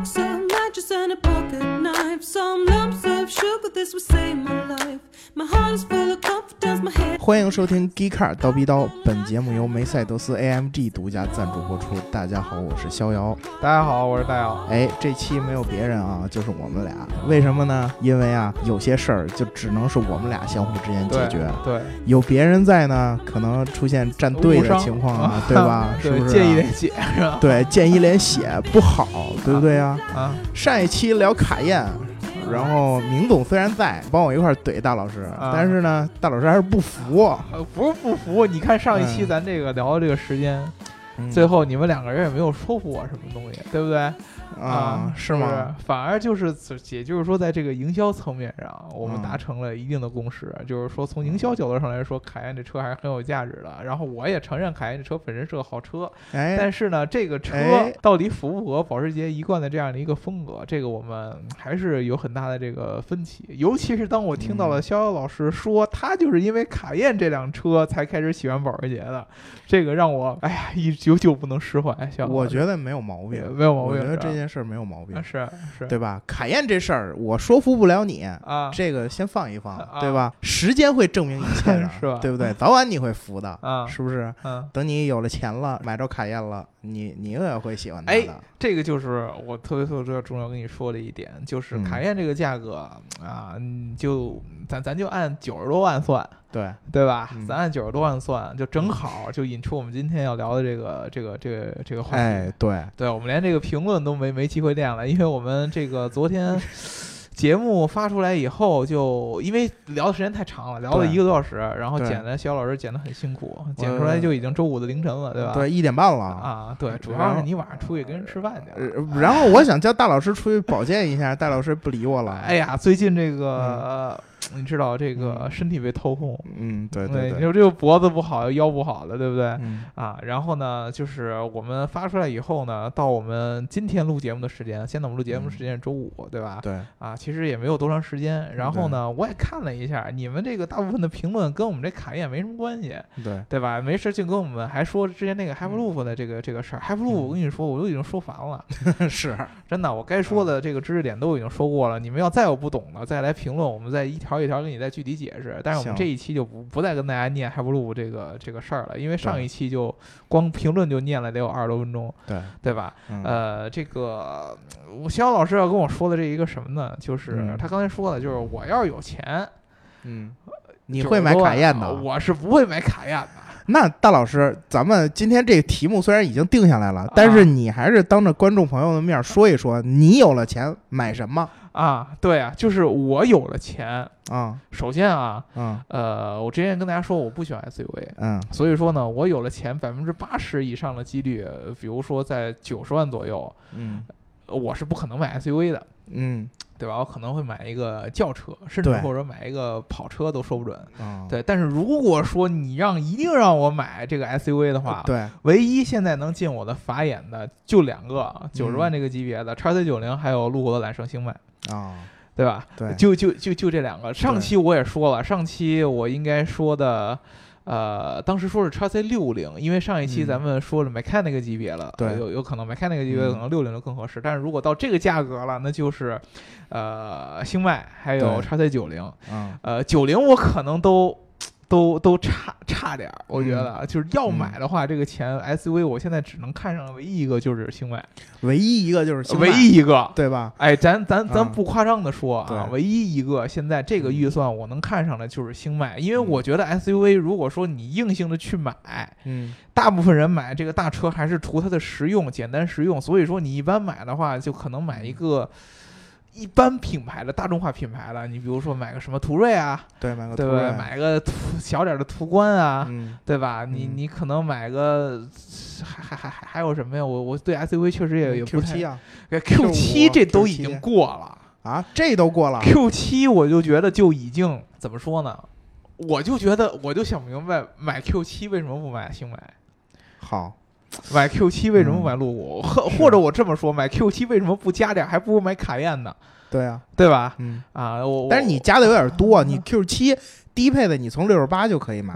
box, a mattress, and a pocket knife. Some lumps of sugar, this would save my life. My heart is full of. 欢迎收听《Geek Car 刀逼刀》，本节目由梅赛德斯 AMG 独家赞助播出。大家好，我是逍遥。大家好，我是大姚。哎，这期没有别人啊，就是我们俩。为什么呢？因为啊，有些事儿就只能是我们俩相互之间解决。对，有别人在呢，可能出现站队的情况啊，对吧？是不是？溅一脸血是吧？对，溅一脸血不好，对不对啊？啊，上一期聊卡宴。然后明总虽然在帮我一块怼大老师，但是呢，大老师还是不服。呃，不是不服，你看上一期咱这个聊的这个时间，最后你们两个人也没有说服我什么东西，对不对？啊，是吗？反而就是，也就是说，在这个营销层面上，我们达成了一定的共识。就是说，从营销角度上来说，凯宴这车还是很有价值的。然后，我也承认凯宴这车本身是个好车。哎，但是呢，这个车到底符不符合保时捷一贯的这样的一个风格，这个我们还是有很大的这个分歧。尤其是当我听到了逍遥老师说，他就是因为卡宴这辆车才开始喜欢保时捷的，这个让我哎呀，一久久不能释怀。我觉得没有毛病，没有毛病。我觉得这件。事儿没有毛病，是是，对吧？卡宴这事儿，我说服不了你啊，这个先放一放，对吧？时间会证明一切的，是吧？对不对？早晚你会服的啊，是不是？嗯，等你有了钱了，买着卡宴了，你你也会喜欢它的。这个就是我特别特别重要跟你说的一点，就是卡宴这个价格啊，就咱咱就按九十多万算。对对吧？咱按九十多万算，就正好就引出我们今天要聊的这个这个这个这个话题。哎，对，对我们连这个评论都没没机会练了，因为我们这个昨天 节目发出来以后，就因为聊的时间太长了，聊了一个多小时，然后剪的肖老师剪的很辛苦，剪出来就已经周五的凌晨了，对吧？对，一点半了啊。对，主要是你晚上出去跟人吃饭去。然后我想叫大老师出去保健一下，大老师不理我了。哎呀，最近这个。你知道这个身体被掏空，嗯，对对，你说这个脖子不好，腰不好的，对不对？啊，然后呢，就是我们发出来以后呢，到我们今天录节目的时间，现在我们录节目的时间是周五，对吧？对，啊，其实也没有多长时间。然后呢，我也看了一下，你们这个大部分的评论跟我们这卡宴没什么关系，对对吧？没事就跟我们还说之前那个 Hyperloop 的这个这个事儿，Hyperloop 我跟你说，我都已经说烦了，是真的，我该说的这个知识点都已经说过了。你们要再有不懂的，再来评论，我们再一条一条给你再具体。解释，但是我们这一期就不不再跟大家念 Have Loop 这个这个事儿了，因为上一期就光评论就念了得有二十多分钟，对对吧？呃，这个肖老师要跟我说的这一个什么呢？就是他刚才说的，就是我要是有钱，嗯，你会买卡宴的？我是不会买卡宴的。那大老师，咱们今天这个题目虽然已经定下来了，但是你还是当着观众朋友的面说一说，你有了钱买什么？啊，对啊，就是我有了钱啊。首先啊，嗯，呃，我之前跟大家说我不喜欢 SUV，嗯，所以说呢，我有了钱，百分之八十以上的几率，比如说在九十万左右，嗯，我是不可能买 SUV 的，嗯，对吧？我可能会买一个轿车，甚至或者买一个跑车都说不准，对。但是如果说你让一定让我买这个 SUV 的话，对，唯一现在能进我的法眼的就两个，九十万这个级别的叉 C 九零，还有路虎的揽胜星脉。啊，对吧？对，就就就就这两个。上期我也说了，上期我应该说的，呃，当时说是叉 C 六零，因为上一期咱们说了 Macan 那个级别了，对，有有可能 Macan 那个级别可能六零就更合适。但是如果到这个价格了，那就是，呃，星脉还有叉 C 九零，嗯，呃，九零我可能都。都都差差点儿，我觉得就是要买的话，这个钱 SUV 我现在只能看上唯一一个就是星迈，唯一一个就是星唯一一个，对吧？哎，咱咱咱不夸张的说啊，唯一一个现在这个预算我能看上的就是星迈，因为我觉得 SUV 如果说你硬性的去买，嗯，大部分人买这个大车还是图它的实用，简单实用，所以说你一般买的话就可能买一个。一般品牌的大众化品牌的，你比如说买个什么途锐啊，对，买个对对？买个途 小点的途观啊，嗯，对吧？你你可能买个还还还还还有什么呀？我我对 SUV 确实也也不太 Q 七啊，Q 七这都已经过了啊，这都过了。Q 七我就觉得就已经怎么说呢？我就觉得我就想明白，买 Q 七为什么不买星美？好。买 Q 七为什么买路虎？或或者我这么说，买 Q 七为什么不加点？还不如买卡宴呢？对啊，对吧？嗯啊，我但是你加的有点多，你 Q 七低配的你从六十八就可以买。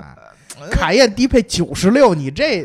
卡宴低配九十六，你这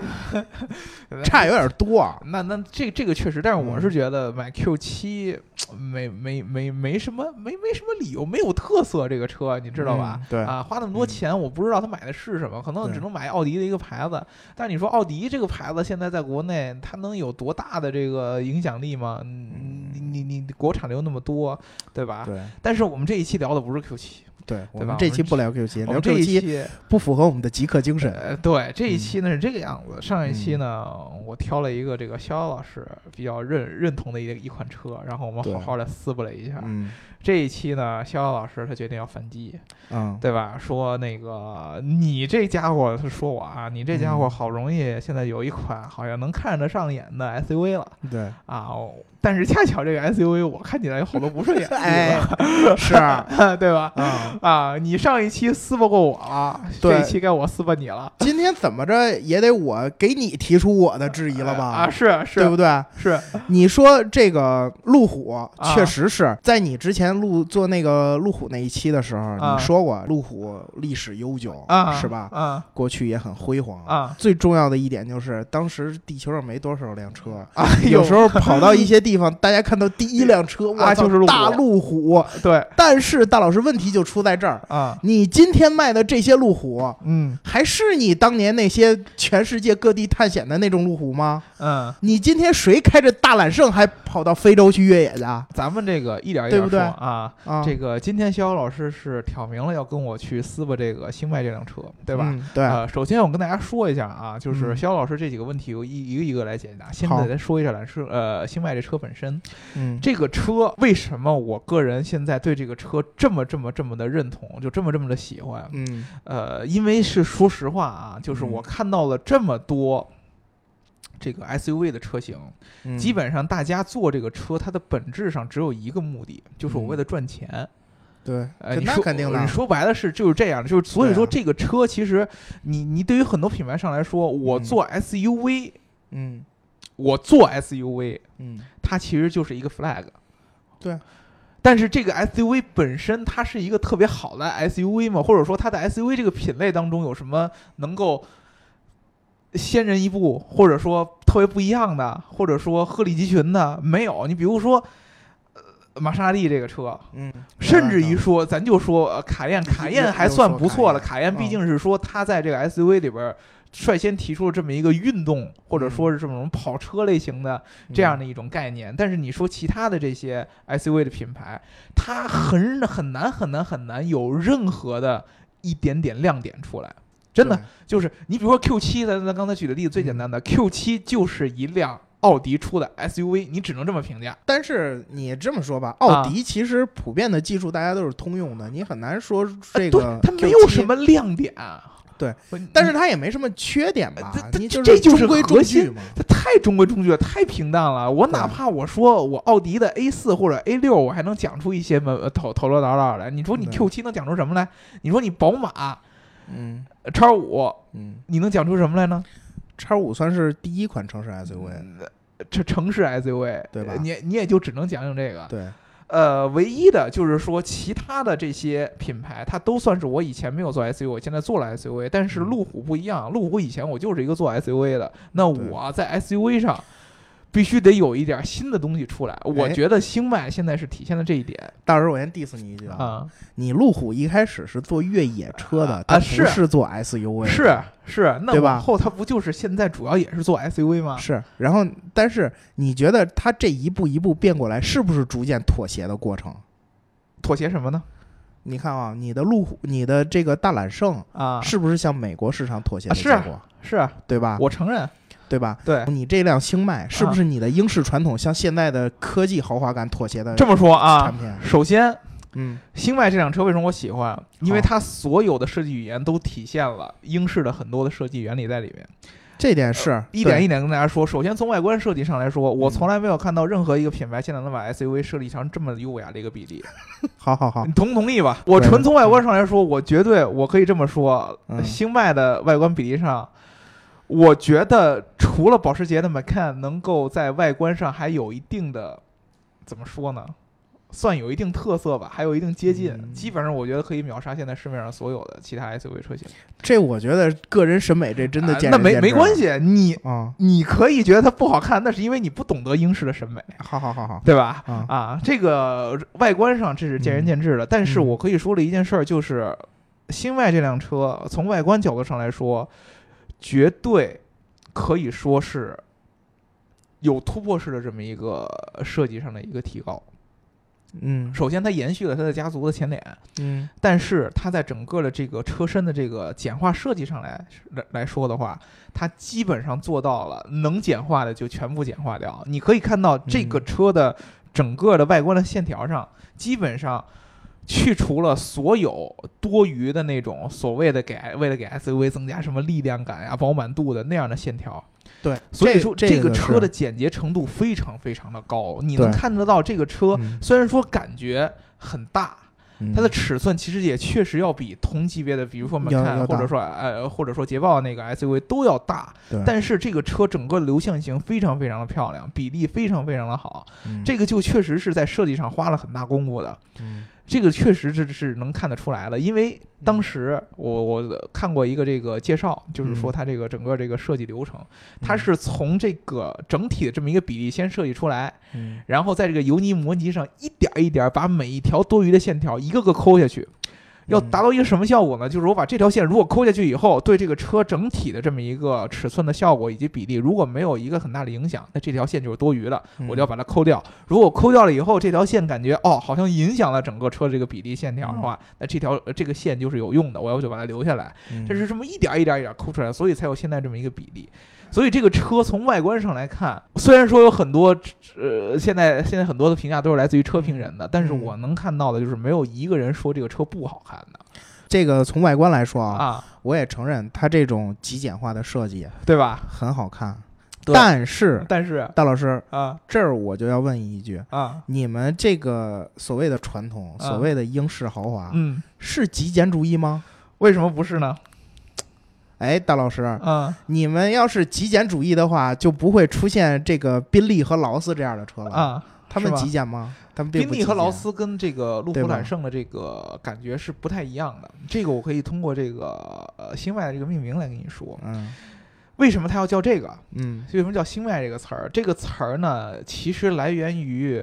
差有点多啊。那那这这个确实，但是我是嗯觉得买 Q 七没没没没什么没没什么理由，没有特色，这个车你知道吧？嗯对啊，花那么多嗯钱，我不知道他买的是什么，可能只能买奥迪的一个牌子。但是你说奥迪这个牌子现在在国内，它能有多大的这个影响力吗？嗯，你你你你国产的又那么多，对吧？对但是我们这一期聊的不是 Q 七，对，我对吧们这期不聊 Q 七，聊这 Q 一七期不符合我们的极客精神。呃，对，这一嗯期呢是这个样子。上一期呢，我挑了一个这个逍遥老师比较认认同的一一款车，然后我们好好的撕巴了一下。嗯这一期呢，逍遥老师他决定要反击，嗯，对吧？说那个你这家伙，他说我啊，你这家伙嗯。好容易现在有一款好像能看得上眼的 SUV 了对，啊，哦但是恰巧这个 SUV 我看起来有好多不顺眼 哎方，是。啊，对吧？啊，啊，你上一期撕巴过我了，对。这一期该我撕巴你了，今天怎么着也得我给你提出我的质疑了吧？啊，是是，对不对？是。你说这个路虎啊。确实是在你之前录做那个路虎那一期的时候，啊你说过路虎历史悠久，啊，是吧？啊过去也很辉煌。啊，最重要的一点就是，当时地球上没多少辆车，有时候跑到一些地方，大家看到第一辆车，哇就是大路虎。对但是大老师问题就出在这儿，啊，你今天卖的这些路虎，嗯还是你当年那些全世界各地探险的那种路虎吗？嗯，你今天谁开着大揽胜还跑到非洲去越野去啊？咱们这个一点一点对不对说啊。啊，这个今天逍遥老师是挑明了要跟我去撕巴这个星脉这辆车，对吧？嗯对，呃，首先我跟大家说一下啊，就是嗯逍遥老师这几个问题，我一一个一个来解答。现好在来说一下揽胜呃星脉这车本身，嗯，这个车为什么我个人现在对这个车这么这么这么的认同，就这么这么的喜欢？嗯呃，因为是说实话啊，就是嗯我看到了这么多这个 SUV 的车型，嗯基本上大家做这个车，它的本质上只有一个目的，就是我为了赚钱。对，呃，你说那肯定的你，说白了是就是这样，就是所以说这个车其实你你对于很多品牌上来说，我嗯做 SUV，、嗯我做 SUV，嗯，它其实就是一个 flag。对。但是这个 SUV 本身它是一个特别好的 SUV 吗？或者说它的 SUV 这个品类当中有什么能够先人一步，或者说特别不一样的，或者说鹤立鸡群的？没有。你比如说，呃，玛莎拉蒂这个车，嗯，甚至于说，咱就说呃卡宴，卡宴还算不错了。卡宴毕嗯竟是说它在这个 SUV 里边率先提出了这么一个运动，或者说是这种跑车类型的这样的一种概念。但是你说其他的这些 SUV 的品牌，它很很难很难很难有任何的一点点亮点出来。真的，就是你比如说 Q 七咱咱刚才举的例子最简单的、Q 七就是一辆奥迪出的 SUV，你只能这么评价。但是你这么说吧，啊奥迪其实普遍的技术大家都是通用的，你很难说这个它没有什么亮点。对，但是它也没什么缺点吧呃？这你这这就是中规中矩嘛。它太中规中矩了，太平淡了。我哪怕我说我奥迪的 A 四或者 A 六，我还能讲出一些门呃头头头脑脑来。你说你 Q 七能讲出什么来？你说你宝马嗯。叉五，嗯，你能讲出什么来呢？叉五算是第一款城市 SUV，这城市 SUV，对吧？你你也就只能讲讲这个。对，呃，唯一的就是说，其他的这些品牌，它都算是我以前没有做 SUV，我现在做了 SUV。但是嗯。路虎不一样，路虎以前我就是一个做 SUV 的，那我在 SUV 上必须得有一点新的东西出来。我哎觉得星脉现在是体现了这一点到时候我先 diss 你一句啊，啊，你路虎一开始是做越野车的，啊它不是是做 SUV，的是是，那对吧往后它不就是现在主要也是做 SUV 吗？是，然后但是你觉得它这一步一步变过来，是不是逐渐妥协的过程？妥协什么呢？你看啊，你的路虎，你的这个大揽胜，啊，是不是向美国市场妥协的啊是啊结果？是啊，对吧？我承认，对吧？对。你这辆星脉是不啊是你的英式传统向现代的科技豪华感妥协的这么说啊产，品？首先，嗯星脉这辆车为什么我喜欢？因为它所有的设计语言都体现了英式的很多的设计原理在里面。这点是呃一点一点跟大家说，首先从外观设计上来说，我嗯从来没有看到任何一个品牌现在能把 SUV 设计成这么优雅的一个比例。好好好你，同不同意吧？我纯从外观上来说，我绝对我可以这么说，嗯星脉的外观比例上。我觉得除了保时捷的 Macan 能够在外观上还有一定的，怎么说呢？算有一定特色吧，还有一定接近，嗯基本上我觉得可以秒杀现在市面上所有的其他 SUV 车型。这我觉得个人审美这真的啊那没没关系，你啊。你可以觉得它不好看，那是因为你不懂得英式的审美，好好好好，对吧？啊啊，这个外观上这是见仁见智的，但是嗯我可以说的一件事儿就是，新外这辆车从外观角度上来说，绝对可以说是有突破式的这么一个设计上的一个提高。嗯首先，它延续了它的家族的前脸，嗯但是它在整个的这个车身的这个简化设计上来来来说的话，它基本上做到了能简化的就全部简化掉。你可以看到这个嗯车的整个的外观的线条上，基本上去除了所有多余的那种所谓的给为了给 SUV 增加什么力量感呀、饱满度的那样的线条。对，所以说这这个个车的简洁程度非常非常的高，你能看得到这个车嗯虽然说感觉很大，嗯它的尺寸其实也确实要比同级别的，比如说要 Macan 要大或者说呃或者说捷豹那个 SUV 都要大，对，但是这个车整个的流线型非常非常的漂亮，比例非常非常的好，嗯这个就确实是在设计上花了很大功夫的。嗯这个确实是是能看得出来的，因为当时我我看过一个这个介绍，就是说嗯。它这个整个这个设计流程，它是从这个整体的这么一个比例先设计出来，嗯。然后在这个油泥模拟上一点儿一点儿把每一条多余的线条一个个抠下去。要达到一个什么效果呢？就是我把这条线如果抠下去以后，对这个车整体的这么一个尺寸的效果以及比例，如果没有一个很大的影响，那这条线就是多余的，我就要把它抠掉。如果抠掉了以后，这条线感觉哦，好像影响了整个车这个比例线条的话，那这条呃这个线就是有用的，我要就把它留下来。嗯这是这么一点儿一点儿一点儿抠出来，所以才有现在这么一个比例。所以这个车从外观上来看，虽然说有很多呃，现在现在很多的评价都是来自于车评人的，但是嗯我能看到的就是没有一个人说这个车不好看的这个从外观来说啊，啊，我也承认它这种极简化的设计对吧？很好看，但是但是大老师啊这儿我就要问一句。啊你们这个所谓的传统，啊所谓的英式豪华，嗯，是极简主义吗？为什么不是呢？哎，大老师，嗯你们要是极简主义的话，就不会出现这个宾利和劳斯这样的车了。啊，他们极简吗？他们宾利和劳，斯跟这个路虎揽胜的这个感觉是不太一样的。这个我可以通过这个呃星脉的这个命名来跟你说，嗯为什么它要叫这个？嗯为什么叫星脉这个词儿？这个词儿呢，其实来源于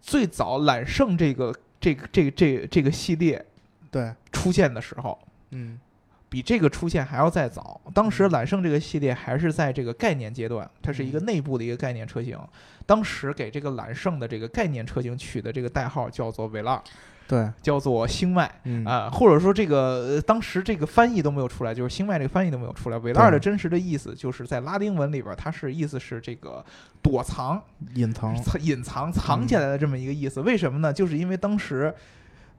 最早揽胜这个这个这个这个这个系列对，出现的时候，嗯比这个出现还要再早。当时揽胜这个系列还是在这个概念阶段，它是一个嗯内部的一个概念车型。当时给这个揽胜的这个概念车型取的这个代号叫做维拉，对，叫做星脉。嗯啊、或者说这个、呃当时这个翻译都没有出来，就是星脉这个翻译都没有出来。维拉尔的真实的意思就是在拉丁文里边，它是意思是这个躲藏、隐藏，藏隐藏、藏起来的这么一个意思。为什么呢？就是因为当时。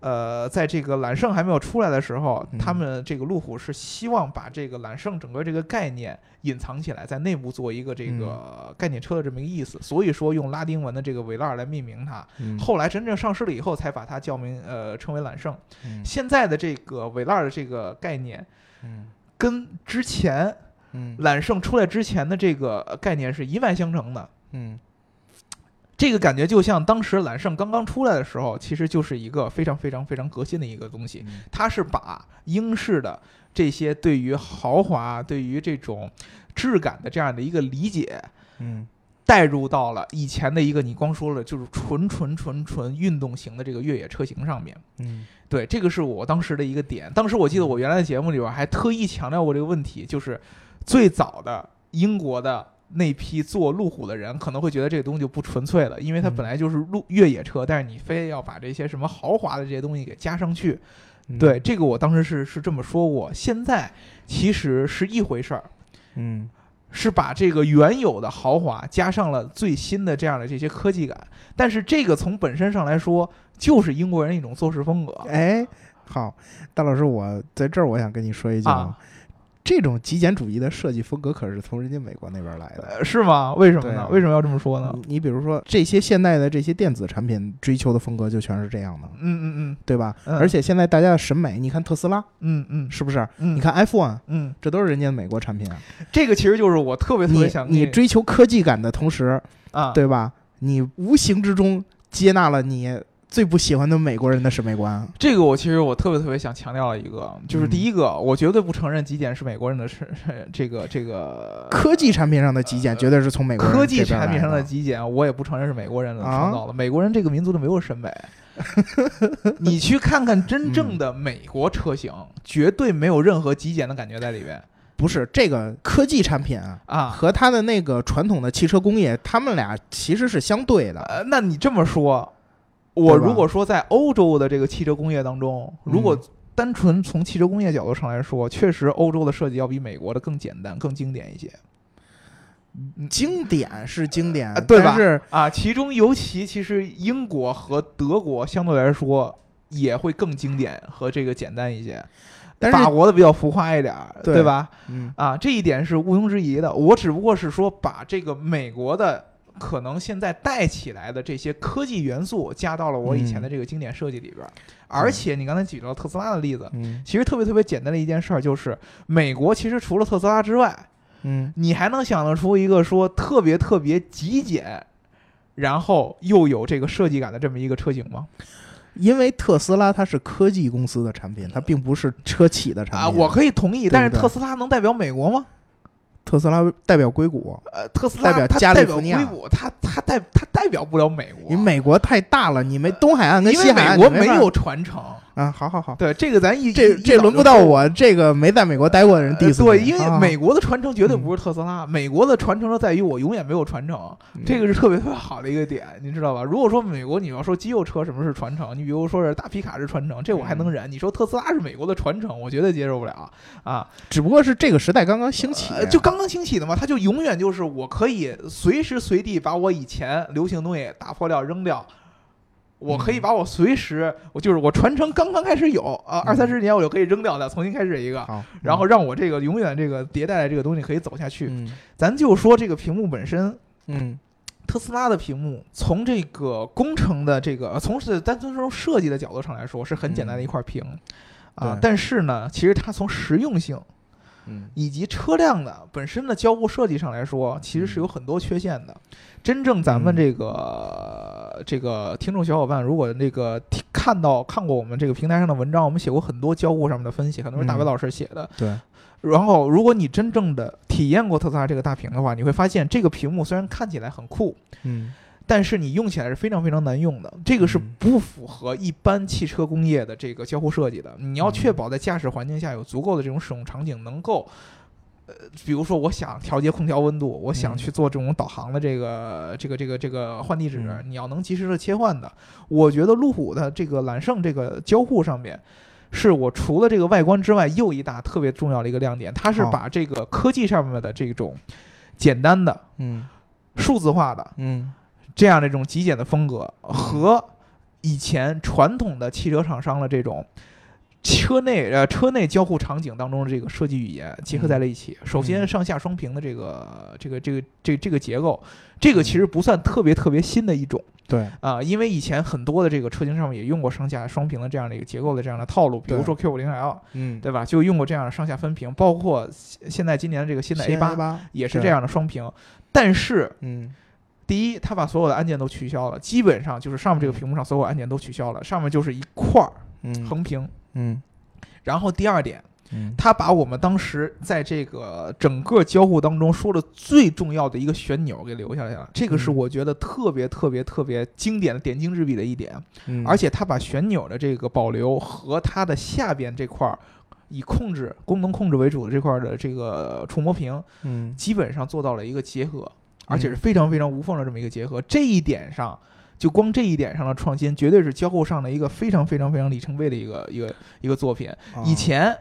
呃，在这个揽胜还没有出来的时候，嗯他们这个路虎是希望把这个揽胜整个这个概念隐藏起来，在内部做一个这嗯个概念车的这么一个意思，所以说用拉丁文的这个维拉尔来命名它。嗯后来真正上市了以后，才把它叫名呃称为揽胜。嗯现在的这个维拉尔的这个概念，嗯跟之前嗯揽胜出来之前的这个呃概念是一脉相承的。嗯这个感觉就像当时揽胜刚刚出来的时候，其实就是一个非常非常非常革新的一个东西。嗯它是把英式的这些对于豪华、对于这种质感的这样的一个理解，嗯带入到了以前的一个你光说了就是纯纯纯纯运动型的这个越野车型上面。嗯对，这个是我当时的一个点。当时我记得我原来的节目里边还特意强调过这个问题，就是最早的英国的那批做路虎的人可能会觉得这个东西就不纯粹了，因为它嗯本来就是路越野车，但是你非要把这些什么豪华的这些东西给加上去。嗯对，这个我当时是是这么说过。现在其实是一回事儿，嗯是把这个原有的豪华加上了最新的这样的这些科技感，但是这个从本身上来说，就是英国人一种做事风格。哎，好，大老师，我在这儿我想跟你说一句啊，这种极简主义的设计风格可是从人家美国那边来的。呃，是吗？为什么呢？啊为什么要这么说呢？你你比如说这些现代的这些电子产品追求的风格就全是这样的，嗯嗯嗯对吧？嗯而且现在大家的审美，你看特斯拉嗯嗯是不是？嗯，你看 iPhone，嗯，这都是人家的美国产品啊。这个其实就是我特别特别想跟你追求科技感的同时，啊，对吧？你无形之中接纳了你最不喜欢的美国人的审美观？这个我其实我特别特别想强调一个，就是嗯第一个，我绝对不承认极简是美国人的是是 这个这个科技产品上的极简绝对是从美国人科技产品上的极简，我也不承认是美国人创造的。美国人这个民族就没有审美。你去看看真正嗯的美国车型，绝对没有任何极简的感觉在里边不是这个科技产品啊，啊。和它的那个传统的汽车工业，他们俩其实是相对的。呃，那你这么说，我如果说在欧洲的这个汽车工业当中，嗯如果单纯从汽车工业角度上来说，确实欧洲的设计要比美国的更简单、更经典一些。经典是经典，啊对吧但是啊，其中尤其其实英国和德国相对来说也会更经典和这个简单一些，但是法国的比较浮夸一点儿，对对吧？嗯啊，这一点是毋庸置疑的。我只不过是说把这个美国的可能现在带起来的这些科技元素加到了我以前的这个经典设计里边儿，而且你刚才举到特斯拉的例子。嗯其实特别特别简单的一件事儿，就是美国其实除了特斯拉之外，嗯你还能想得出一个说特别特别极简，然后又有这个设计感的这么一个车型吗？因为特斯拉它是科技公司的产品，它并不是车企的产品。啊，我可以同意，但是特斯拉能代表美国吗？特斯拉代表硅谷，呃，特斯拉代表加利福尼亚硅谷，它它代它代表不了美国，你美国太大了，你没东海岸跟西海岸没有传承。啊。好好好，对，这个咱一这这轮不到我这个没在美国待过的人对，因为美国的传承绝对不是特斯拉，美国的传承是在于我永远没有传承，嗯这个是特别特别好的一个点，你知道吧？如果说美国你要说肌肉车什么是传承，你比如说是大皮卡是传承，这我还能忍。你说特斯拉是美国的传承，我绝对接受不了啊！只不过是这个时代刚刚兴起，呃就刚刚兴起的嘛，它就永远就是我可以随时随地把我以前流行的东西打破掉扔掉。我可以嗯。把我随时，我就是我传承刚刚开始有啊，二三嗯十年我就可以扔掉它，重新开始一个，然后让我这个永远这个迭代的这个东西可以走下去。嗯。咱就说这个屏幕本身，嗯。特斯拉的屏幕从这个工程的这个，呃从是单纯从设计的角度上来说是很简单的一块屏。啊，但是呢，其实它从实用性嗯。以及车辆的本身的交互设计上来说，其实是有很多缺陷的。真正咱们嗯这个、这个听众小伙伴，如果那个看到看过我们这个平台上的文章，我们写过很多交互上面的分析，很多是大白嗯。老师写的。对，然后，如果你真正的体验过特斯拉这个大屏的话，你会发现这个屏幕虽然看起来很酷，嗯但是你用起来是非常非常难用的。这个是嗯不符合一般汽车工业的这个交互设计的。你要确嗯保在驾驶环境下有足够的这种使用场景，能够，呃，比如说我想调节空调温度，我想嗯去做这种导航的这个这个这个这个换地址，嗯你要能及时的切换的。我觉得路虎的这个揽胜这个交互上面。是我除了这个外观之外，又一大特别重要的一个亮点，它是把这个科技上面的这种简单的、嗯数字化的，嗯这样的一种极简的风格和以前传统的汽车厂商的这种车内呃车内交互场景当中的这个设计语言结合在了一起。首先，嗯上下双屏的这个这个这个这这个结构，这个其实不算特别特别新的一种对，啊、因为以前很多的这个车型上面也用过上下双屏的这样的一个结构的这样的套路，比如说 Q 五零 L 嗯，对吧，就用过这样的上下分屏，包括现现在今年的这个新的 A 八八也是这，样的双屏，但是嗯第一，他把所有的按键都取消了，基本上就是上面这个屏幕上所有按键都取消了，上面就是一块儿嗯横屏。嗯。然后第二点，嗯。它把我们当时在这个整个交互当中说的最重要的一个旋钮给留下来了，这个是嗯。我觉得特别特别特别经典的点睛之笔的一点。嗯，而且他把旋钮的这个保留和它的下边这块儿以控制功能控制为主的这块儿的这个触摸屏，嗯。基本上做到了一个结合，而且是非常非常无缝的这么一个结合。这一点上，就光这一点上的创新，绝对是交互上的一个非常非常非常里程碑的一个一个一个作品。哦以前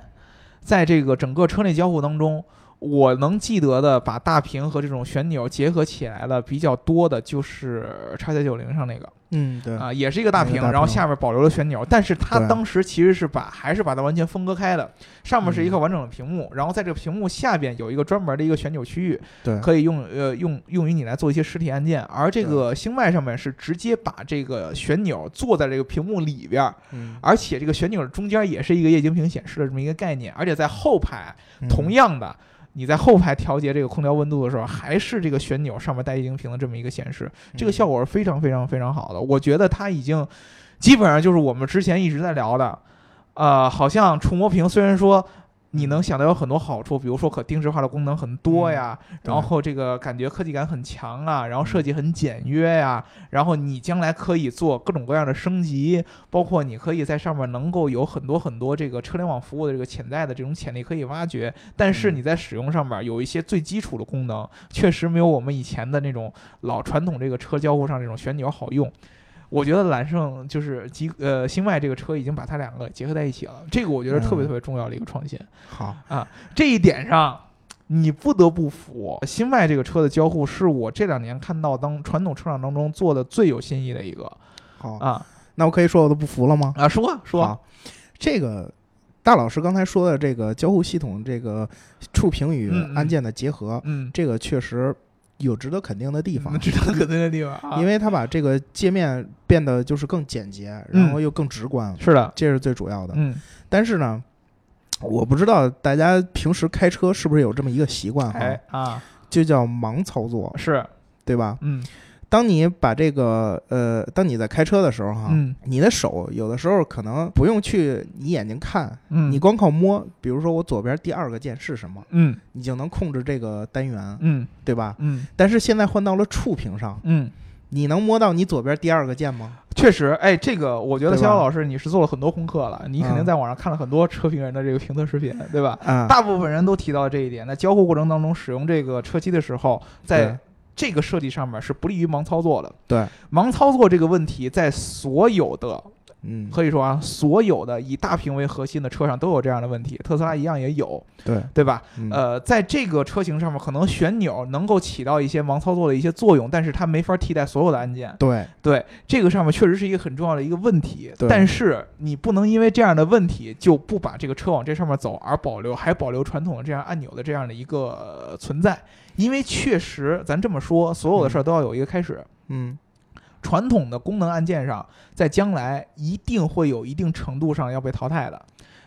在这个整个车内交互当中，我能记得的把大屏和这种旋钮结合起来的比较多的就是叉 C 九零上那个。嗯对。啊，也是一个大屏，然后下面保留了旋钮，但是它当时其实是把还是把它完全分割开的，上面是一嗯。个完整的屏幕，然后在这个屏幕下边有一个专门的一个旋钮区域，对。可以用呃用用于你来做一些实体按键，而这个星脉上面是直接把这个旋钮做在这个屏幕里边儿，嗯。而且这个旋钮中间也是一个液晶屏显示的这么一个概念，而且在后排嗯。同样的。你在后排调节这个空调温度的时候，还是这个旋钮上面带液晶屏的这么一个显示，这个效果是非常非常非常好的。我觉得它已经基本上就是我们之前一直在聊的，呃，好像触摸屏虽然说你能想到有很多好处，比如说可定制化的功能很多呀，对。然后这个感觉科技感很强啊，然后设计很简约呀，然后你将来可以做各种各样的升级，包括你可以在上面能够有很多很多这个车联网服务的这个潜在的这种潜力可以挖掘，但是嗯。你在使用上面有一些最基础的功能，确实没有我们以前的那种老传统这个车交互上这种旋钮好用。我觉得揽胜就是极呃星脉这个车已经把它两个结合在一起了，这个我觉得特别嗯特别重要的一个创新。好啊，这一点上，你不得不服，新迈这个车的交互是我这两年看到当传统车厂当中做的最有新意的一个好，啊那我可以说我都不服了吗？啊！说说，啊，这个大老师刚才说的这个交互系统，这个触屏与按键的结合，嗯，这个确实有值得肯定的地方嗯，值得肯定的地方 啊，因为他把这个界面变得就是更简洁，然后又更直观，是的，这是最主要的。嗯，但是呢，我不知道大家平时开车是不是有这么一个习惯哈，哎啊，就叫盲操作，是，对吧？嗯当你把这个呃，当你在开车的时候哈，嗯。你的手有的时候可能不用去你眼睛看，嗯，你光靠摸，比如说我左边第二个键是什么，嗯。你就能控制这个单元，嗯。对吧？嗯。但是现在换到了触屏上，嗯，你能摸到你左边第二个键吗？确实，哎，这个我觉得对吧？逍遥老师你是做了很多功课了，你肯定嗯在网上看了很多车评人的这个评测视频，对吧？啊，大部分人都提到这一点，在交互过程当中使用这个车机的时候，在对这个设计上面是不利于盲操作的。对，盲操作这个问题在所有的嗯，可以说啊，所有的以大屏为核心的车上都有这样的问题，特斯拉一样也有，对，对吧？嗯呃，在这个车型上面，可能旋钮能够起到一些盲操作的一些作用，但是它没法替代所有的按键。对，对，这个上面确实是一个很重要的一个问题。但是你不能因为这样的问题就不把这个车往这上面走，而保留还保留传统的这样按钮的这样的一个呃存在。因为确实，咱这么说，所有的事儿都要有一个开始。嗯，传统的功能按键上，在将来一定会有一定程度上要被淘汰的，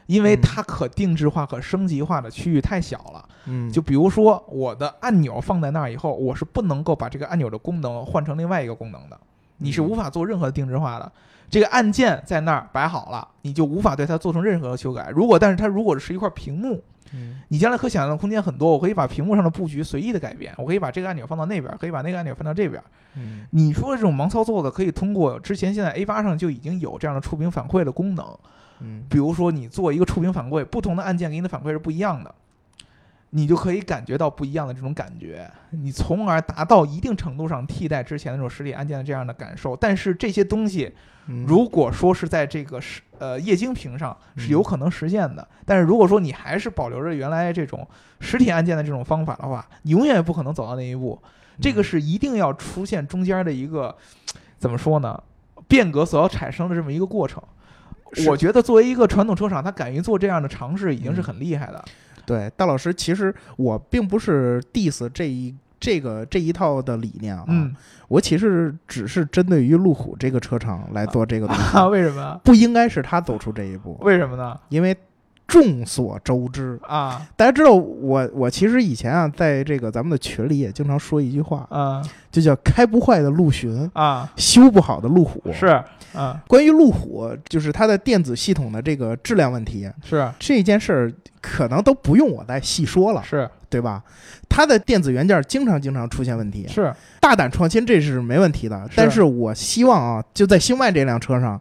因为嗯它可定制化、可升级化的区域太小了。嗯，就比如说，我的按钮放在那儿以后，我是不能够把这个按钮的功能换成另外一个功能的，你是嗯无法做任何定制化的。这个按键在那儿摆好了，你就无法对它做成任何的修改。如果但是它如果是一块屏幕，嗯。你将来可想象的空间很多，我可以把屏幕上的布局随意的改变，我可以把这个按钮放到那边，可以把那个按钮放到这边。嗯。你说的这种盲操作的，可以通过之前现在 A 八上就已经有这样的触屏反馈的功能，嗯。比如说你做一个触屏反馈，不同的按键给你的反馈是不一样的，你就可以感觉到不一样的这种感觉，你从而达到一定程度上替代之前那种实体按键的这样的感受。但是这些东西，嗯，如果说是在这个是呃液晶屏上是嗯有可能实现的，但是如果说你还是保留着原来这种实体按键的这种方法的话，你永远也不可能走到那一步。这个嗯是一定要出现中间的一个怎么说呢？变革所要产生的这么一个过程。我觉得作为一个传统车厂，它敢于做这样的尝试，已经是嗯很厉害的。对，大老师，其实我并不是 diss 这一这个这一套的理念啊，嗯，我其实只是针对于路虎这个车厂来做这个东西，啊，为什么？不应该是他走出这一步，为什么呢？因为众所周知，啊。大家知道我我其实以前啊，在这个咱们的群里也经常说一句话，啊。就叫开不坏的陆巡，啊，修不好的路虎。是啊。关于路虎，就是它的电子系统的这个质量问题，是。这件事儿可能都不用我再细说了，是。对吧？它的电子元件经常经常出现问题，是，大胆创新这是没问题的。是。但是我希望啊，就在星脉这辆车上，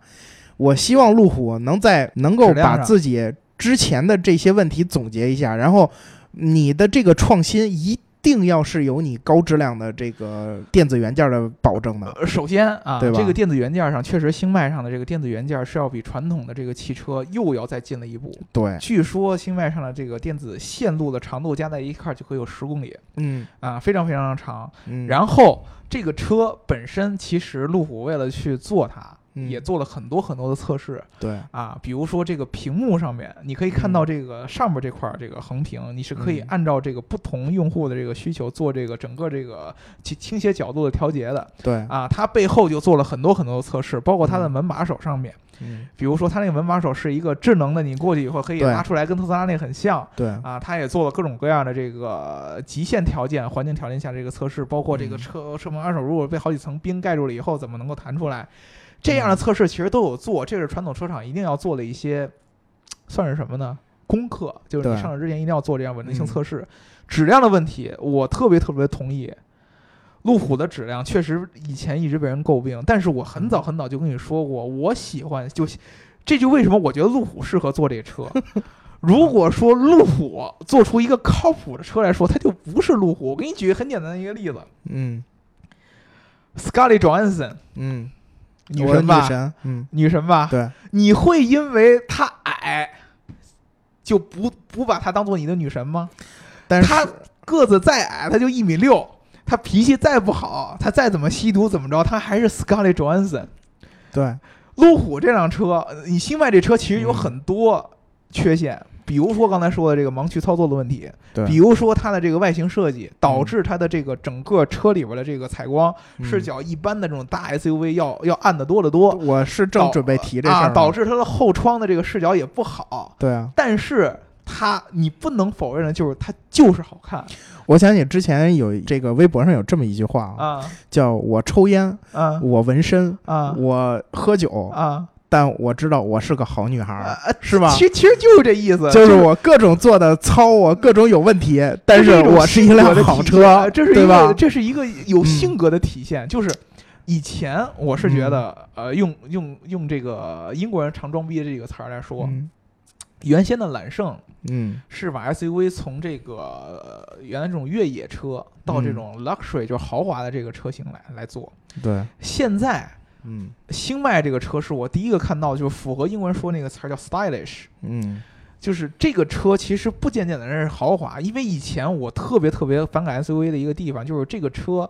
我希望路虎能在能够把自己之前的这些问题总结一下，然后你的这个创新一定要是有你高质量的这个电子元件的保证的。呃首先啊，对吧这个电子元件上确实星脉上的这个电子元件是要比传统的这个汽车又要再进了一步。对，据说星脉上的这个电子线路的长度加在一块儿就可以有十公里嗯啊，非常非常的长。嗯，然后这个车本身其实路虎为了去做它，嗯也做了很多很多的测试对，啊，比如说这个屏幕上面，你可以看到这个上面这块儿这个横屏，你是可以嗯按照这个不同用户的这个需求做这个整个这个倾倾斜角度的调节的对，啊。它背后就做了很多很多的测试，包括它的嗯门把手上面，嗯比如说它那个门把手是一个智能的，你过去以后可以对拉出来，跟特斯拉那个很像。对，啊，它也做了各种各样的这个极限条件、环境条件下这个测试，包括这个嗯车车门把手如果被好几层冰盖住了以后，怎么能够弹出来？这样的测试其实都有做，这是传统车厂一定要做的一些，算是什么呢？功课，就是你上市之前一定要做这样稳定性嗯测试。质量的问题，我特别特别同意。路虎的质量确实以前一直被人诟病，但是我很早很早就跟你说过，我喜欢就这就为什么我觉得路虎适合做这个车。如果说路虎做出一个靠谱的车来说，它就不是路虎。我给你举个很简单的一个例子嗯，Scarlett Johansson 嗯，女神吧，女神，嗯，女神吧，对，你会因为她矮就不不把她当做你的女神吗？但是她个子再矮，她就一米六，她脾气再不好，她再怎么吸毒怎么着，她还是 Scarlett Johansson。对，路虎这辆车，呃你新迈这车其实有嗯。很多缺陷，比如说刚才说的这个盲区操作的问题，对。比如说它的这个外形设计导致它的这个整个车里边的这个采光嗯。视角一般的这种大 SUV 要要暗的多得多，我是正准备提这事啊，儿呢，导致它的后窗的这个视角也不好。对啊，但是它你不能否认的就是它就是好看。我想起之前有这个微博上有这么一句话啊，啊。叫我抽烟，啊。我纹身，啊。我喝酒，啊但我知道我是个好女孩！是吧？其实其实就是这意思，就是我各种做的糙，我各种有问题，但是我是一辆好车，这是一个对吧？这是一个有嗯性格的体现，就是。以前我是觉得，嗯呃，用用用这个英国人常装逼的这个词儿来说，嗯原先的揽胜嗯是把 SUV 从这个、呃原来这种越野车到这嗯种 luxury 就是豪华的这个车型来来做。对，现在嗯。星脉这个车是我第一个看到，就是符合英文说那个词儿叫 stylish，嗯。就是这个车其实不简简单单是豪华，因为以前我特别特别反感 SUV 的一个地方，就是这个车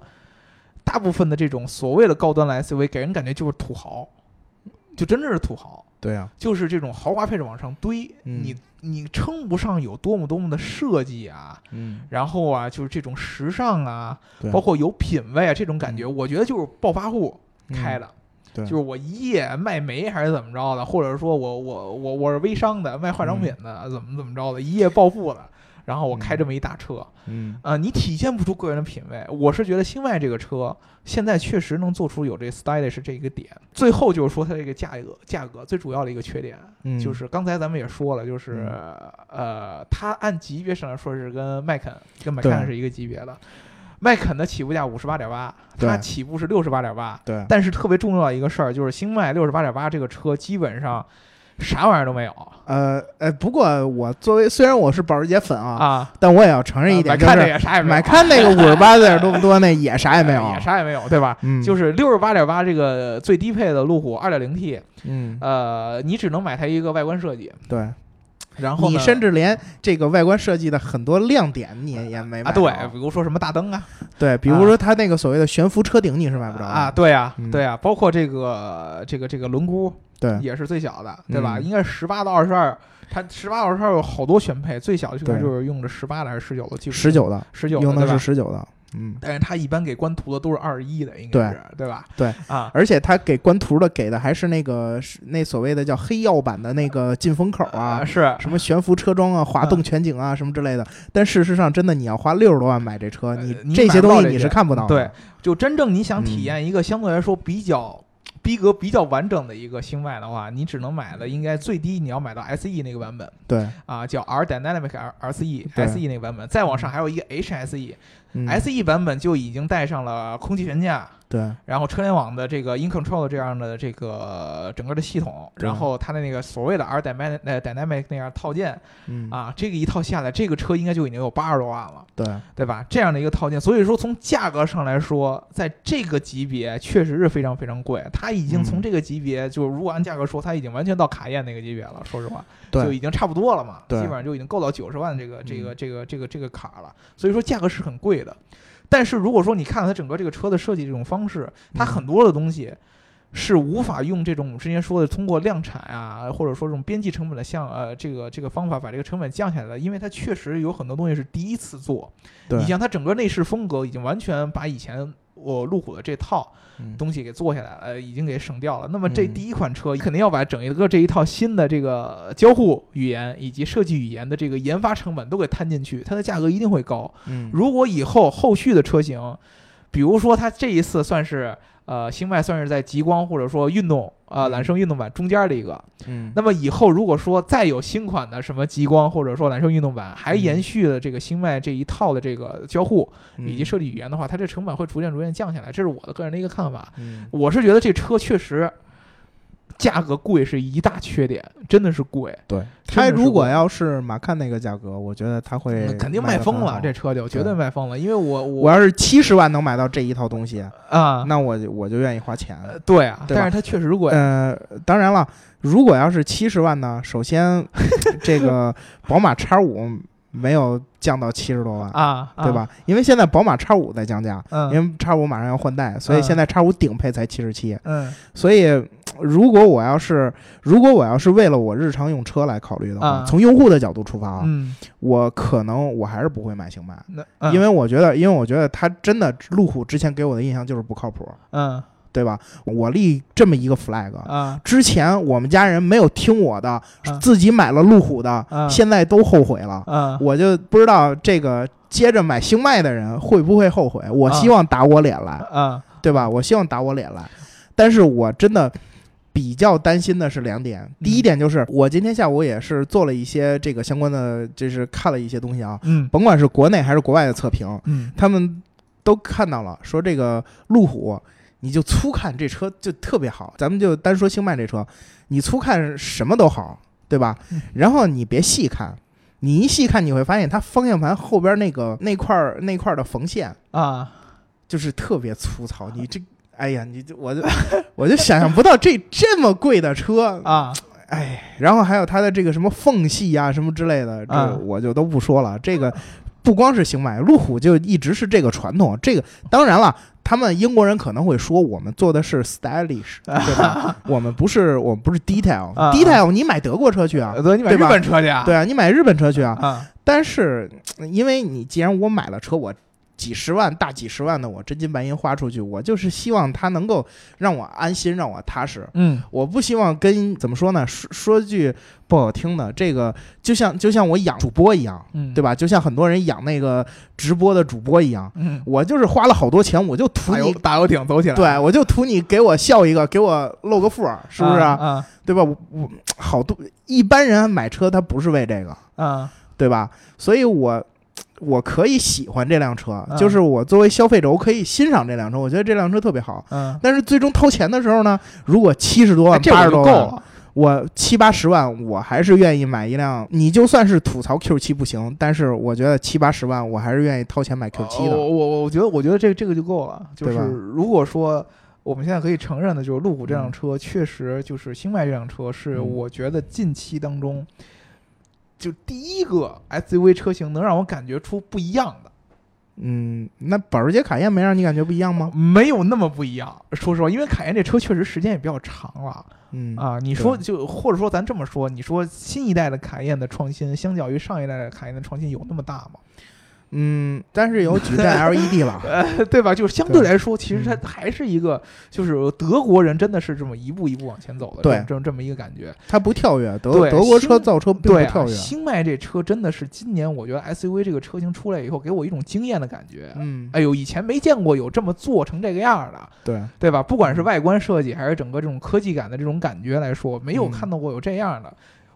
大部分的这种所谓的高端的 SUV 给人感觉就是土豪，就真的是土豪，对啊，就是这种豪华配置往上堆，嗯。你你称不上有多么多么的设计啊，嗯，然后啊就是这种时尚啊，对。包括有品位啊这种感觉，我觉得就是暴发户开的。就是我一夜卖煤还是怎么着的，或者说我我我我是微商的，卖化妆品的，怎么怎么着的，一夜暴富了，然后我开这么一大车，嗯啊、你体现不出个人的品味。我是觉得星迈这个车现在确实能做出有这 stylish 这一个点。最后就是说它这个价格，价格最主要的一个缺点、嗯，就是刚才咱们也说了，就是、呃，它按级别上来说是跟迈肯跟迈对凯是一个级别的。迈肯的起步价五十八点八，它起步是六十八点八，对，但是特别重要的一个事儿就是星迈六十八点八这个车基本上啥玩意儿都没有呃呃，不过我作为虽然我是保时捷粉啊，啊。但我也要承认一点，就是也啥也没有，买看那个五十八点多不多，那也啥也没有，也啥也没有，对吧？嗯，就是六十八点八这个最低配的路虎二点零 T，嗯，呃，你只能买它一个外观设计，对，然后你甚至连这个外观设计的很多亮点你也也没买啊，对，比如说什么大灯啊，对，比如说它那个所谓的悬浮车顶你是买不着的。啊，，对啊嗯，对啊，包括这个这个这个轮毂对。也是最小的，对吧？嗯。应该是十八到二十二，它十八到二十二有好多选配，最小的应该对。就是用的十八的还是十九的，记不十九的，十九用的是？十九的，嗯，但是它一般给官图的都是二十一的，应该是对。吧？对。啊，而且它给官图的给的还是那个是那所谓的叫黑曜版的那个进风口啊啊，是。什么悬浮车窗啊、滑动全景啊什么之类的。但事实上，真的你要花六十多万买这车，呃你你这些东西你是看不到的。对，就真正你想嗯体验一个相对来说比较。逼格比较完整的一个星脉的话，你只能买的应该最低你要买到 SE 那个版本。对。啊，叫 R Dynamic R RCE 对。SE 那个版本，再往上还有一个 HSE，SE、嗯。SE 版本就已经带上了空气悬架，对然后车联网的这个 In Control 这样的这个整个的系统，然后它的那个所谓的 R Dynamic 呃 Dynamic 那样套件嗯啊，这个一套下来，这个车应该就已经有八十多万了。对对吧？这样的一个套件，所以说从价格上来说，在这个级别确实是非常非常贵。它已经从嗯这个级别，就是如果按价格说，它已经完全到卡宴那个级别了。说实话，就已经差不多了嘛，对基本上就已经够到九十万这个这个嗯这个这个这个卡了。所以说价格是很贵的。但是如果说你看它整个这个车的设计这种方式，它嗯很多的东西。是无法用这种我们之前说的通过量产啊，或者说这种边际成本的像呃这个这个方法把这个成本降下来的，因为它确实有很多东西是第一次做，你像它整个内饰风格已经完全把以前我路虎的这套嗯东西给做下来了，已经给省掉了。那么这嗯第一款车肯定要把整一个这一套新的这个交互语言以及设计语言的这个研发成本都给摊进去，它的价格一定会高。嗯如果以后后续的车型，比如说它这一次算是呃星脉算是在极光或者说运动啊、揽胜运动版中间的一个，嗯，那么以后如果说再有新款的什么极光或者说揽胜运动版，还嗯延续了这个星脉这一套的这个交互嗯。以及设计语言的话，它这成本会逐渐逐渐降下来，这是我的个人的一个看法。嗯。我是觉得这车确实价格贵是一大缺点，真的是贵，对，它如果要是马看那个价格，我觉得它会那肯定卖卖疯了，这车就绝对对卖疯了，因为我我要是七十万能买到这一套东西，啊，那我就我就愿意花钱。呃对啊，对但是它确实贵，呃，当然了，如果要是七十万呢，首先这个宝马叉五没有降到七十多万，啊，啊对？吧？因为现在宝马叉五在降价，因嗯为叉五马上要换代，所以嗯现在叉五顶配才七十七。嗯所以，如果我要是如果我要是为了我日常用车来考虑的话，啊从用户的角度出发啊，嗯，我可能我还是不会买星迈。因为我觉得，因为我觉得它真的路虎之前给我的印象就是不靠谱，嗯对吧？我立这么一个 flag，、啊之前我们家人没有听我的，啊自己买了路虎的，啊现在都后悔了。啊我就不知道这个接着买星迈的人会不会后悔。我希望打我脸来，啊对吧？我希望打我脸来，但是我真的。比较担心的是两点，第一点就是我今天下午也是做了一些这个相关的，就是看了一些东西啊，嗯甭管是国内还是国外的测评，嗯他们都看到了，说这个路虎，你就粗看这车就特别好。咱们就单说星脉这车，你粗看什么都好，对吧嗯？然后你别细看，你一细看你会发现它方向盘后边那个那块儿那块儿的缝线啊就是特别粗糙。你这，哎呀，你就我就我就想象不到这这么贵的车，啊哎，然后还有它的这个什么缝隙啊什么之类的，啊这我就都不说了。这个不光是星脉，路虎就一直是这个传统。这个当然了，他们英国人可能会说我们做的是 stylish，对吧？我们不是我们不是 detail，detail、你买德国车去啊，对，你买日本车去啊？对啊，你买日本车去啊。啊但是因为你既然我买了车，我。几十万、大几十万的，我真金白银花出去，我就是希望他能够让我安心，让我踏实。嗯我不希望跟怎么说呢？说说句不好听的，这个就像就像我养主播一样，嗯，对吧？就像很多人养那个直播的主播一样，嗯，我就是花了好多钱，我就图你，大游艇走起来，对我就图你给我笑一个，给我露个富，是不是啊？啊对吧？我我好多一般人买车他不是为这个，啊对吧？所以我。我可以喜欢这辆车，嗯就是我作为消费者，我可以欣赏这辆车，我觉得这辆车特别好。嗯，但是最终掏钱的时候呢，如果七十多万、八十多万，我就够了。我七八十万，我还是愿意买一辆。你就算是吐槽 Q 七不行，但是我觉得七八十万，我还是愿意掏钱买 Q 七的。我我我我觉得我觉得这这个就够了。就是如果说我们现在可以承认的，就是路虎这辆车确实就是星脉这辆车是嗯我觉得近期当中就第一个 SUV 车型能让我感觉出不一样的。嗯，那保时捷卡宴没让你感觉不一样吗？没有那么不一样，说实话，因为卡宴这车确实时间也比较长了嗯啊。你说就或者说咱这么说，你说新一代的卡宴的创新，相较于上一代的卡宴的创新有那么大吗？嗯，但是有矩阵 LED 了。呃，对吧？就是相对对来说，其实它嗯还是一个，就是德国人真的是这么一步一步往前走的，对这么这么一个感觉。它不跳跃，德德国车造车并不跳跃。星脉这车真的是今年我觉得 SUV 这个车型出来以后，给我一种惊艳的感觉。嗯，哎呦，以前没见过有这么做成这个样儿的，对，对吧？不管是外观设计还是整个这种科技感的这种感觉来说，没有嗯看到过有这样的。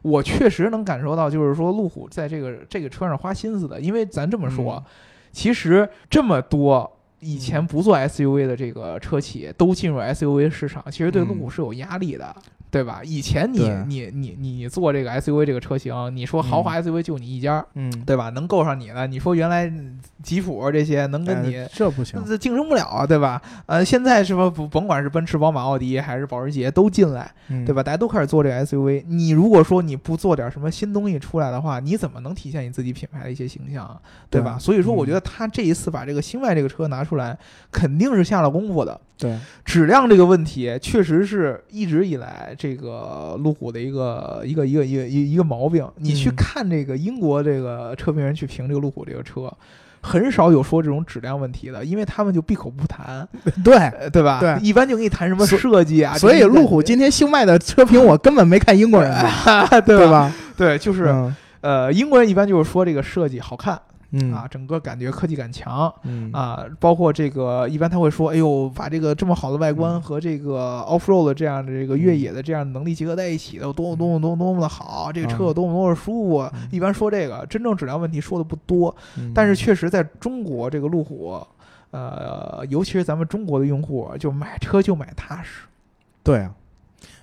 我确实能感受到，就是说路虎在这个这个车上花心思的，因为咱这么说，嗯。其实这么多以前不做 SUV 的这个车企都进入 SUV 市场，其实对路虎是有压力的。对吧？以前你对你你你做这个 SUV 这个车型，你说豪华 SUV 就你一家，嗯，对吧？能够上你的，你说原来吉普这些能跟你哎这不行。这竞争不了啊，对吧？呃，现在是吧？不，甭管是奔驰、宝马、奥迪还是保时捷都进来，嗯对吧？大家都开始做这个 SUV。你如果说你不做点什么新东西出来的话，你怎么能体现你自己品牌的一些形象啊？对吧？对所以说，嗯我觉得他这一次把这个星外这个车拿出来，肯定是下了功夫的。对，质量这个问题，确实是一直以来这个路虎的一个一个一个一个一个一个毛病。你去嗯看这个英国这个车评人去评这个路虎这个车，很少有说这种质量问题的，因为他们就闭口不谈，对，呃对吧？对一般就给你谈什么设计啊。所以路虎今天新卖的车评，我根本没看英国人 对吧？对吧？对，就是嗯呃，英国人一般就是说这个设计好看。嗯。啊，整个感觉科技感强。嗯。啊，包括这个，一般他会说，哎呦，把这个这么好的外观嗯。和这个 off road 的这样的这个越野的这样的能力结合在一起的，有多么多么多么多么的好，这个车有多么多么舒服。嗯。一般说这个，真正质量问题说的不多，嗯。但是确实在中国这个路虎，呃，尤其是咱们中国的用户，就买车就买踏实，对啊，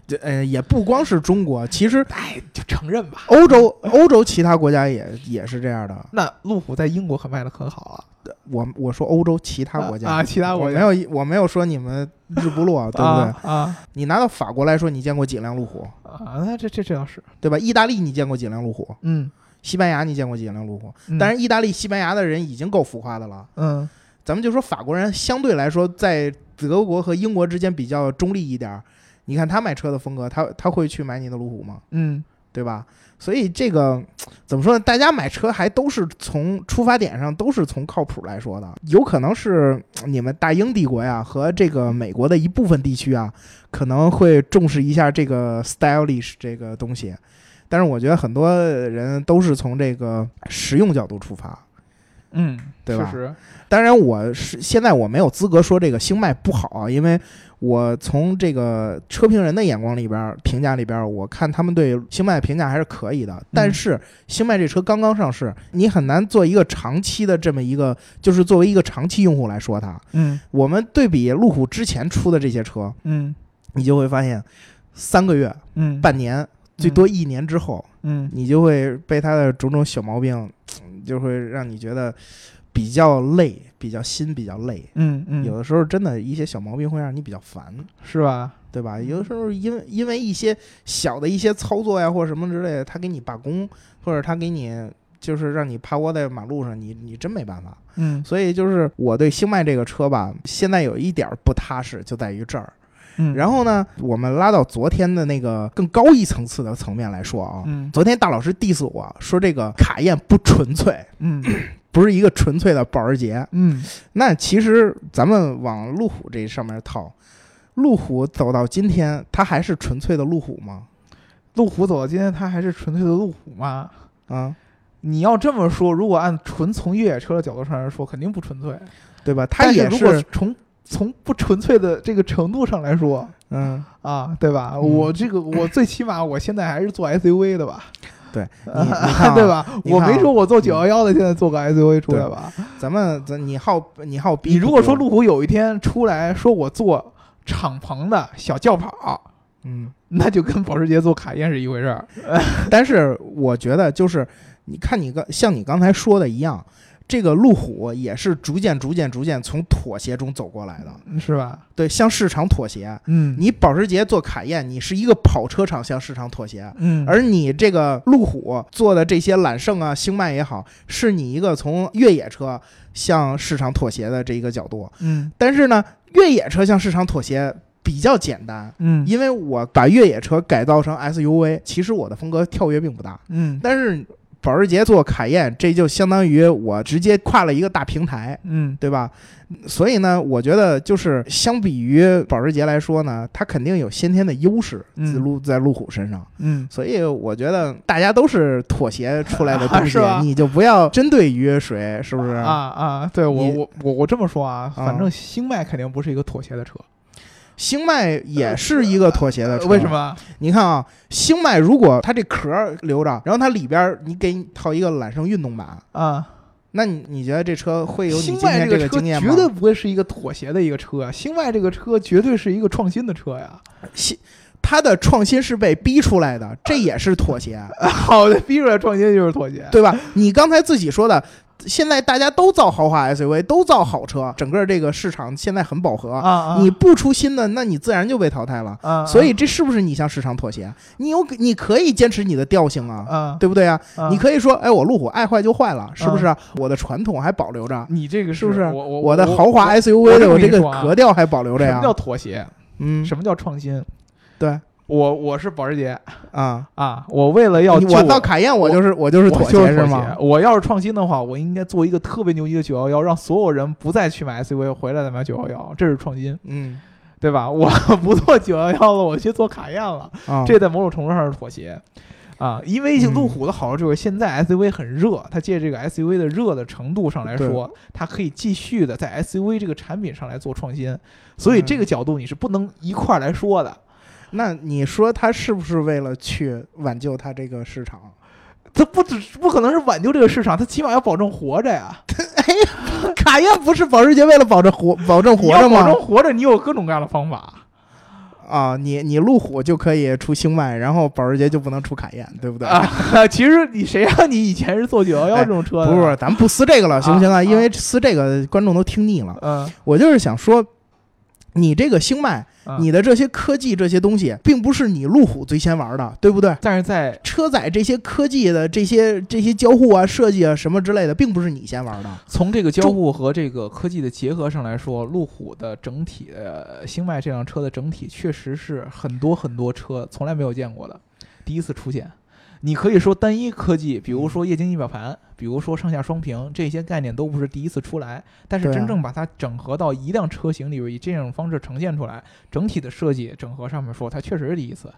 这呃也不光是中国，其实哎，就承认吧。欧洲欧洲其他国家也也是这样的。那路虎在英国可卖的很好啊，我我说欧洲其他国家啊，其他我没国家有我没有说你们日不落，对不对？啊啊你拿到法国来说，你见过几辆路虎，啊，那这这这倒是，对吧？意大利你见过几辆路虎？嗯，西班牙你见过几辆路虎？嗯当然，意大利、西班牙的人已经够浮夸的了。嗯咱们就说法国人相对来说，在德国和英国之间比较中立一点儿。你看他买车的风格，他他会去买你的路虎吗？嗯对吧？所以这个怎么说呢？大家买车还都是从出发点上都是从靠谱来说的，有可能是你们大英帝国呀和这个美国的一部分地区啊，可能会重视一下这个 stylish 这个东西，但是我觉得很多人都是从这个实用角度出发。嗯，对吧确实，当然，我是现在我没有资格说这个星脉不好啊，因为我从这个车评人的眼光里边儿评价里边儿，我看他们对星脉的评价还是可以的。但是星脉这车刚刚上市，你很难做一个长期的这么一个，就是作为一个长期用户来说它。嗯我们对比路虎之前出的这些车，嗯你就会发现，三个月、嗯，半年，最多一年之后，嗯你就会被它的种种小毛病，嗯就会让你觉得比较累，比较心比较累。嗯嗯，有的时候真的一些小毛病会让你比较烦，是吧？对吧？有的时候因为因为一些小的一些操作呀或者什么之类的，他给你罢工，或者他给你就是让你趴窝在马路上，你你真没办法。嗯所以就是我对星脉这个车吧，现在有一点儿不踏实，就在于这儿。嗯，然后呢，我们拉到昨天的那个更高一层次的层面来说啊，嗯昨天大老师 diss 我说这个卡宴不纯粹，嗯 不是一个纯粹的保时捷。嗯那其实咱们往路虎这上面套，路虎走到今天，它还是纯粹的路虎吗？路虎走到今天，它还是纯粹的路虎吗？啊，你要这么说，如果按纯从越野车的角度上来说，肯定不纯粹。对吧？它也是如果是，从从不纯粹的这个程度上来说嗯，啊，对吧？嗯我这个我最起码我现在还是做 SUV 的吧，对，你你看、啊，对？吧？我没说我做九幺幺的，现在做个 SUV 出来吧？咱们咱你好你好逼，你如果说，路虎有一天出来说我做敞篷的小轿跑，嗯，那就跟保时捷做卡宴是一回事儿。但是我觉得就是，你看你刚像你刚才说的一样。这个路虎也是逐渐、逐渐、逐渐从妥协中走过来的，是吧？对，向市场妥协。嗯你保时捷做卡宴，你是一个跑车厂向市场妥协，嗯，而你这个路虎做的这些揽胜啊、星脉也好，是你一个从越野车向市场妥协的这一个角度。嗯但是呢，越野车向市场妥协比较简单，嗯因为我把越野车改造成 SUV，其实我的风格跳跃并不大。嗯但是保时捷做卡宴，这就相当于我直接跨了一个大平台。嗯对吧？所以呢，我觉得就是相比于保时捷来说呢，它肯定有先天的优势嗯在路在路虎身上。嗯所以我觉得大家都是妥协出来的 东西，你就不要针对于谁，是不是？啊啊，对我我我我这么说啊，啊反正星脉肯定不是一个妥协的车，星脉也是一个妥协的车，为什？么？你看啊，星脉如果它这壳儿留着，然后它里边儿你给你套一个揽胜运动版，啊，那你你觉得这车会有你星今天这个车经验吗？绝对不会是一个妥协的一个车啊，星脉这个车绝对是一个创新的车呀。新它的创新是被逼出来的，这也是妥协，好的，逼出来创新就是妥协。对吧？你刚才自己说的。现在大家都造豪华 SUV，都造好车，整个这个市场现在很饱和。啊啊，你不出新的，那你自然就被淘汰了。啊，所以这是不是你向市场妥协？你有你可以坚持你的调性啊，啊，对不对啊？啊你可以说，哎，我路虎爱坏就坏了，是不是啊？我的传统还保留着，你这个是不是？我我我的豪华 SUV 的我我这个格调还保留着呀什么叫。妥协？嗯，什么叫创新？对我我是保时捷啊，啊，我为了要我到卡宴我就是我就是妥协是吗？我要是创新的话，我应该做一个特别牛逼的九幺幺，让所有人不再去买 SUV，回来再买九幺幺，这是创新，嗯 对吧？我 不做九幺幺了，我去做卡宴了，啊，这在某种程度上是妥协。啊，因为嗯路虎的好处就是现在 SUV 很热，它借这个 SUV 的热的程度上来说，它可以继续的在 SUV 这个产品上来做创新，所以这个角度你是不能一块儿来说的。那你说他是不是为了去挽救他这个市场？他不只不可能是挽救这个市场，他起码要保证活着呀。哎 卡宴不是保时捷为了保证活保证活着吗保？证活着，你有各种各样的方法。啊，你你路虎就可以出星脉，然后保时捷就不能出卡宴，对不对？啊，其实你谁让你以前是做九幺幺这种车的？不是，咱们不撕这个了，行不行啊？啊因为撕这个观众都听腻了。嗯，我就是想说，你这个星脉，嗯你的这些科技这些东西，并不是你路虎最先玩的，对不对？但是在车载这些科技的这些这些交互啊、设计啊什么之类的，并不是你先玩的。从这个交互和这个科技的结合上来说，路虎的整体的星脉这辆车的整体确实是很多很多车从来没有见过的，第一次出现。你可以说单一科技，比如说液晶仪表盘，比如说上下双屏，这些概念都不是第一次出来，但是真正把它整合到一辆车型里边，以这种方式呈现出来，整体的设计整合上面说，它确实是第一次。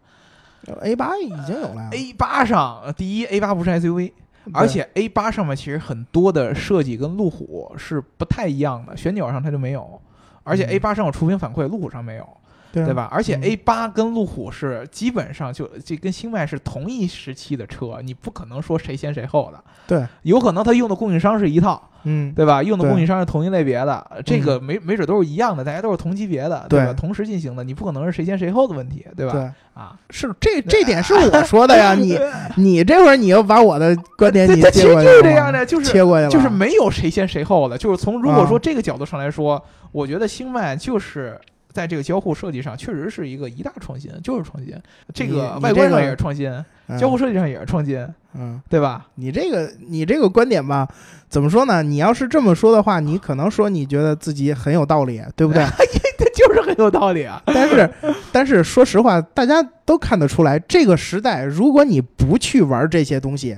A 八已经有了呀。A 八上，呃第一 A 八不是 SUV，而且 A 八上面其实很多的设计跟路虎是不太一样的，旋钮上它就没有，而且嗯。A 八上有触屏反馈，路虎上没有，对吧？而且嗯 A 八跟路虎是基本上就这跟星脉是同一时期的车，你不可能说谁先谁后的，对，有可能他用的供应商是一套，嗯，对吧？用的供应商是同一类别的，这个没没准都是一样的，大家都是同级别的，对吧？对同时进行的，你不可能是谁先谁后的问题，对吧？对，啊，是这这点是 我说的呀，你 你这会儿你又把我的观点你它其实接过去了就是这样的，就是切过去了，就是没有谁先谁后的，就是从如果说啊这个角度上来说，我觉得星脉就是在这个交互设计上确实是一个一大创新，就是创新。这个外观上也是创新，嗯交互设计上也是创新，嗯。对吧？你这个你这个观点吧，怎么说呢？你要是这么说的话，你可能说你觉得自己很有道理，对不对？这 就是很有道理啊。但是，但是说实话，大家都看得出来，这个时代，如果你不去玩这些东西，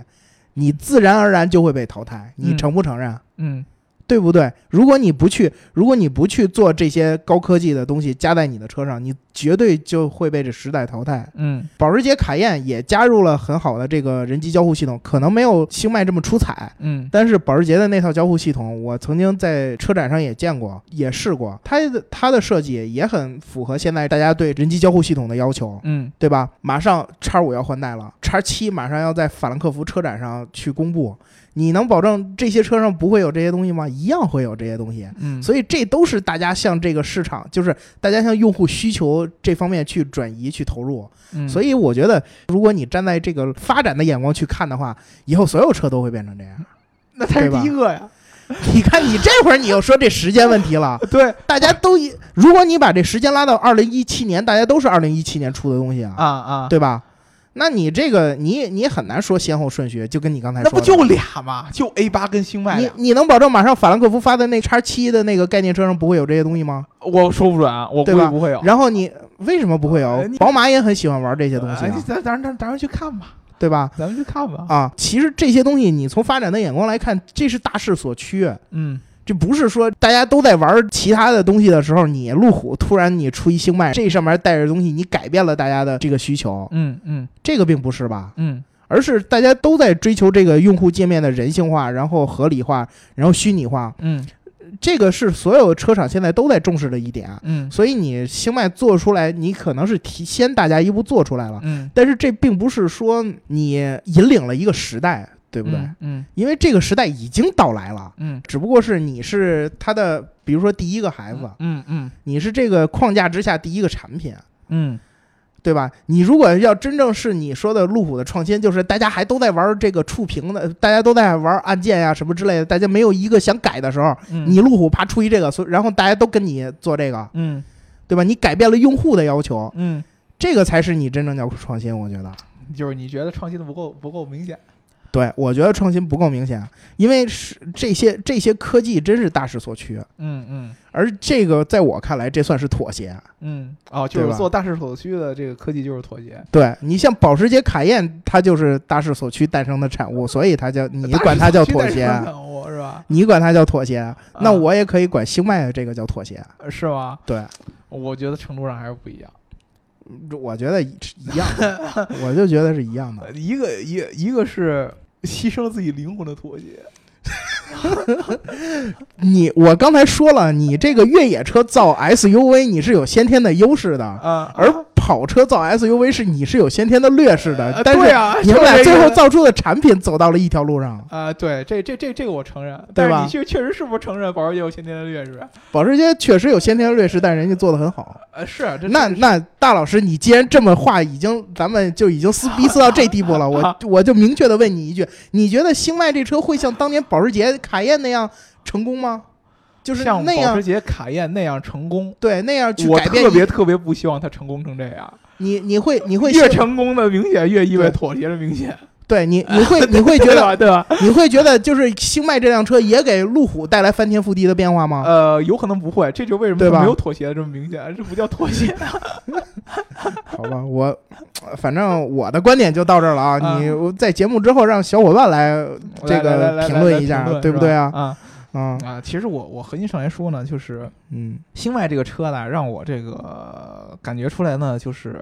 你自然而然就会被淘汰。你嗯承不承认？嗯对不对？如果你不去，如果你不去做这些高科技的东西加在你的车上，你绝对就会被这时代淘汰。嗯。保时捷卡宴也加入了很好的这个人机交互系统，可能没有星脉这么出彩，嗯。但是保时捷的那套交互系统，我曾经在车展上也见过，也试过，它的它的设计也很符合现在大家对人机交互系统的要求，嗯。对吧？马上叉五要换代了，叉七马上要在法兰克福车展上去公布，你能保证这些车上不会有这些东西吗？一样会有这些东西。嗯，所以这都是大家向这个市场，就是大家向用户需求这方面去转移、去投入。嗯所以我觉得，如果你站在这个发展的眼光去看的话，以后所有车都会变成这样。那才是第一个呀。你看，你这会儿你又说这时间问题了，对大家都一，如果你把这时间拉到二零一七年，大家都是二零一七年出的东西啊，啊啊，对吧？那你这个你你很难说先后顺序，就跟你刚才说的，那不就俩吗？就 A 八跟星脉，你你能保证马上法兰克福发的那叉七的那个概念车上不会有这些东西吗？我说不准啊，我估计不会有。然后你为什么不会有呃？宝马也很喜欢玩这些东西咱咱咱咱们去看吧，对吧？咱们去看吧。啊，其实这些东西你从发展的眼光来看，这是大势所趋。嗯这不是说大家都在玩其他的东西的时候，你路虎突然你出一星脉，这上面带着东西，你改变了大家的这个需求，嗯嗯。这个并不是吧？嗯。而是大家都在追求这个用户界面的人性化，然后合理化，然后虚拟化，嗯。这个是所有车厂现在都在重视的一点。嗯。所以你星脉做出来，你可能是提先大家一步做出来了，嗯，但是这并不是说你引领了一个时代，对不对？嗯因为这个时代已经到来了。嗯只不过是你是他的，比如说第一个孩子，嗯嗯你是这个框架之下第一个产品，嗯对吧？你如果要真正是你说的路虎的创新，就是大家还都在玩这个触屏的，大家都在玩按键呀、什么之类的，大家没有一个想改的时候，嗯，你路虎怕出一这个，所以然后大家都跟你做这个，嗯对吧？你改变了用户的要求，嗯，这个才是你真正叫创新，我觉得。就是你觉得创新的不够不够明显。对，我觉得创新不够明显，因为是这些这些科技真是大势所趋，嗯嗯而这个在我看来，这算是妥协。嗯，哦，就是做大势所趋的这个科技就是妥协。对你像保时捷卡宴，它就是大势所趋诞生的产物，所以它叫你管它叫妥协，我是吧？你管它叫妥协，那啊我也可以管星脉的这个叫妥协。是吗？对，我觉得程度上还是不一样。我觉得一样的，我就觉得是一样的。一个一一个是牺牲自己灵魂的妥协，你我刚才说了，你这个越野车造 SUV，你是有先天的优势的，啊，而跑车造 SUV 是你是有先天的劣势的呃。但是你们俩最后造出的产品走到了一条路上。啊，对，这这这这个我承认，但是你确确实是不是承认保时捷有先天的劣势？保时捷确实有先天的劣势，但人家做的很好。呃，是啊这这那那大老师，你既然这么话已经，咱们就已经撕逼撕到这地步了，我我就明确的问你一句：你觉得星脉这车会像当年保时捷卡宴那样成功吗？就是像保时，捷卡宴那样成功，对那样去改变特别特别不希望它成功成这样。你，你会你会越成功的明显越意味妥协的明显，对你 你会你会觉对得吧？对吧？你会觉得就是星脉这辆车也给路虎带来翻天覆地的变化吗？呃，有可能不会，这就为什么没有妥协的这么明显，这不叫妥协。好吧，我反正我的观点就到这儿了啊！啊你我在节目之后让小伙伴来这个评论一下对不对啊？啊啊，啊！其实我我核心上来说呢，就是嗯星脉这个车呢，让我这个感觉出来呢，就是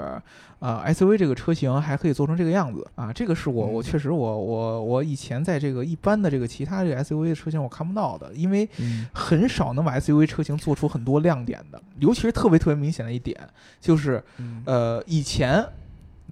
呃 SUV 这个车型还可以做成这个样子啊，这个是我我嗯确实我我我以前在这个一般的这个其他这个 SUV 的车型我看不到的，因为嗯很少能把 SUV 车型做出很多亮点的，尤其是特别特别明显的一点就是嗯呃以前。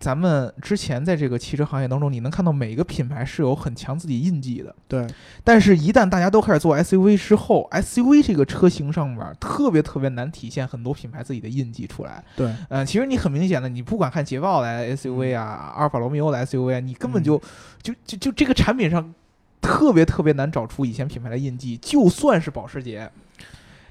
咱们之前在这个汽车行业当中，你能看到每个品牌是有很强自己印记的，对，但是，一旦大家都开始做 SUV 之后，SUV 这个车型上面特别特别难体现很多品牌自己的印记出来。对，呃，其实你很明显的，你不管看捷豹的 SUV 啊，阿尔法罗密欧的 SUV 啊，你根本就、就就就这个产品上特别特别难找出以前品牌的印记。就算是保时捷。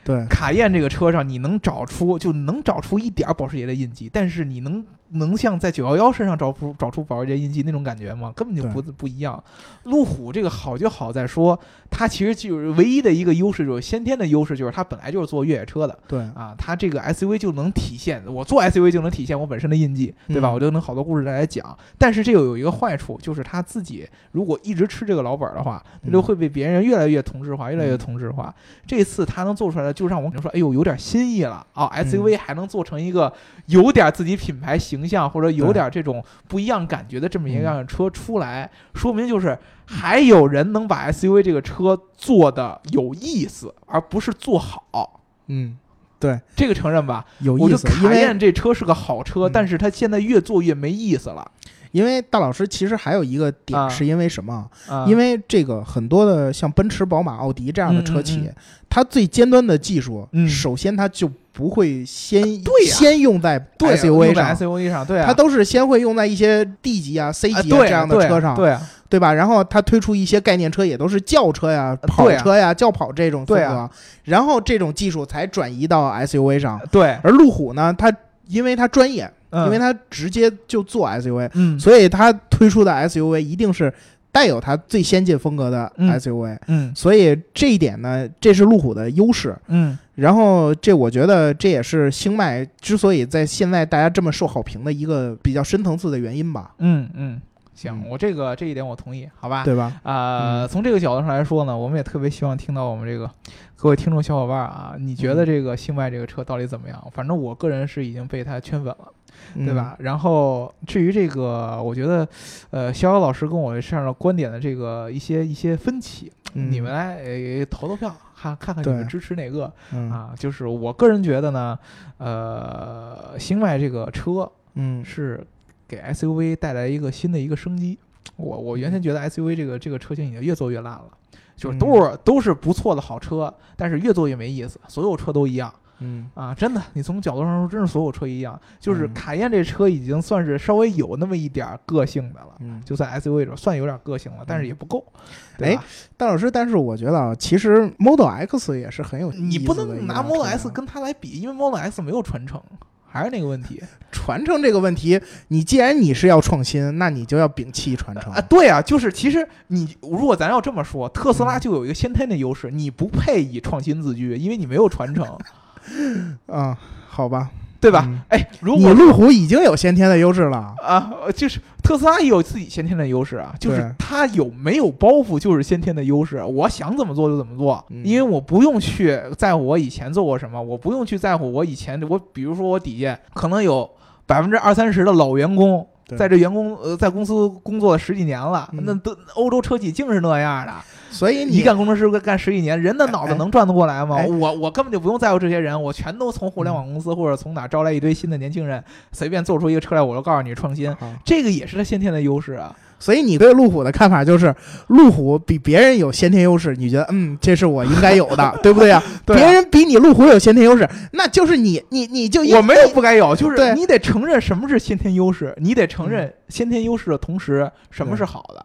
对，卡宴这个车上，你能找出就能找出一点儿保时捷的印记，但是你能能像在九幺幺身上找出找出保时捷印记那种感觉吗？根本就不不一样。路虎这个好就好在说，它其实就是唯一的一个优势，就是先天的优势，就是它本来就是做越野车的对，啊，它这个 SUV 就能体现我做 SUV 就能体现我本身的印记，对吧？嗯我就能好多故事再来讲。但是这又有一个坏处，就是他自己如果一直吃这个老本儿的话，他就嗯会被别人越来越同质化，越来越同质化。这次他能做出来的，就让我们说，哎呦，有点新意了啊！SUV 还能做成一个有点自己品牌形象或者有点这种不一样感觉的这么一辆车出来，说明就是还有人能把 SUV 这个车做的有意思，而不是做好。嗯，对，这个承认吧？我就有意思，因卡为宴这车是个好车，嗯但是它现在越做越没意思了。因为大老师其实还有一个啊。点是因为什么？啊，因为这个很多的像奔驰、宝马、奥迪这样的车企，嗯嗯它最尖端的技术，嗯。首先它就不会先先用在 SUV 上。SUV 上，对啊，它都是先会用在一些 D 级啊、C 级啊这样的车上，对啊，对吧？然后它推出一些概念车，也都是轿车呀、跑车呀、轿跑这种风格啊，然后这种技术才转移到 SUV 上。对，而路虎呢，它因为它专业，嗯因为它直接就做 SUV，嗯所以它推出的 SUV 一定是带有它最先进风格的嗯 SUV。嗯所以这一点呢，这是路虎的优势。嗯然后这我觉得这也是星脉之所以在现在大家这么受好评的一个比较深层次的原因吧，嗯嗯，行嗯，我这个这一点我同意，好吧？对吧？啊，嗯从这个角度上来说呢，我们也特别希望听到我们这个各位听众小伙伴啊，你觉得嗯这个星脉这个车到底怎么样？反正我个人是已经被它圈粉了。嗯对吧？？然后至于这个，我觉得，呃，逍遥老师跟我上的观点的这个一些一些分歧，嗯你们来呃投投票，看看看你们支持哪个嗯啊？就是我个人觉得呢，呃，星脉这个车嗯是给 SUV 带来一个新的一个生机。我我原先觉得 SUV 这个这个车型已经越做越烂了，就是都是、都是不错的好车，但是越做越没意思，所有车都一样。嗯啊，真的，你从角度上说，真是所有车一样。就是嗯卡宴这车已经算是稍微有那么一点儿个性的了，嗯。就在 SUV 中算有点个性了，但是也不够。对吧大老师，但是我觉得啊，其实 Model X 也是很有你不意思的能拿 Model 车 S 啊跟它来比，因为 Model S 没有传承，还是那个问题 传承这个问题，你既然你是要创新，那你就要摒弃传承啊。对啊，就是其实你如果咱要这么说，特斯拉嗯就有一个先天的优势，你不配以创新自居，因为你没有传承，啊，好吧，对吧？嗯哎，如果你路虎已经有先天的优势了，啊，呃就是特斯拉也有自己先天的优势啊，就是它有没有包袱就是先天的优势。我想怎么做就怎么做，嗯因为我不用去在乎我以前做过什么，我不用去在乎我以前我比如说我底下可能有。百分之二三十的老员工，对在这员工呃在公司工作十几年了，嗯。那都欧洲车企竟是那样的，所以你干工程师干干十几年，人的脑子哎能转得过来吗？哎。我我根本就不用在乎这些人，我全都从互联网公司或者从哪招来一堆新的年轻人，随便做出一个车来，我就告诉你创新，这个也是他先天的优势啊。所以你对路虎的看法就是，路虎比别人有先天优势，你觉得嗯，这是我应该有的，对不对呀？对啊。别人比你路虎有先天优势，那就是你你你就应我没有不该有，就是你得承认什么是先天优势，你得承认先天优势的同时，什么是好的，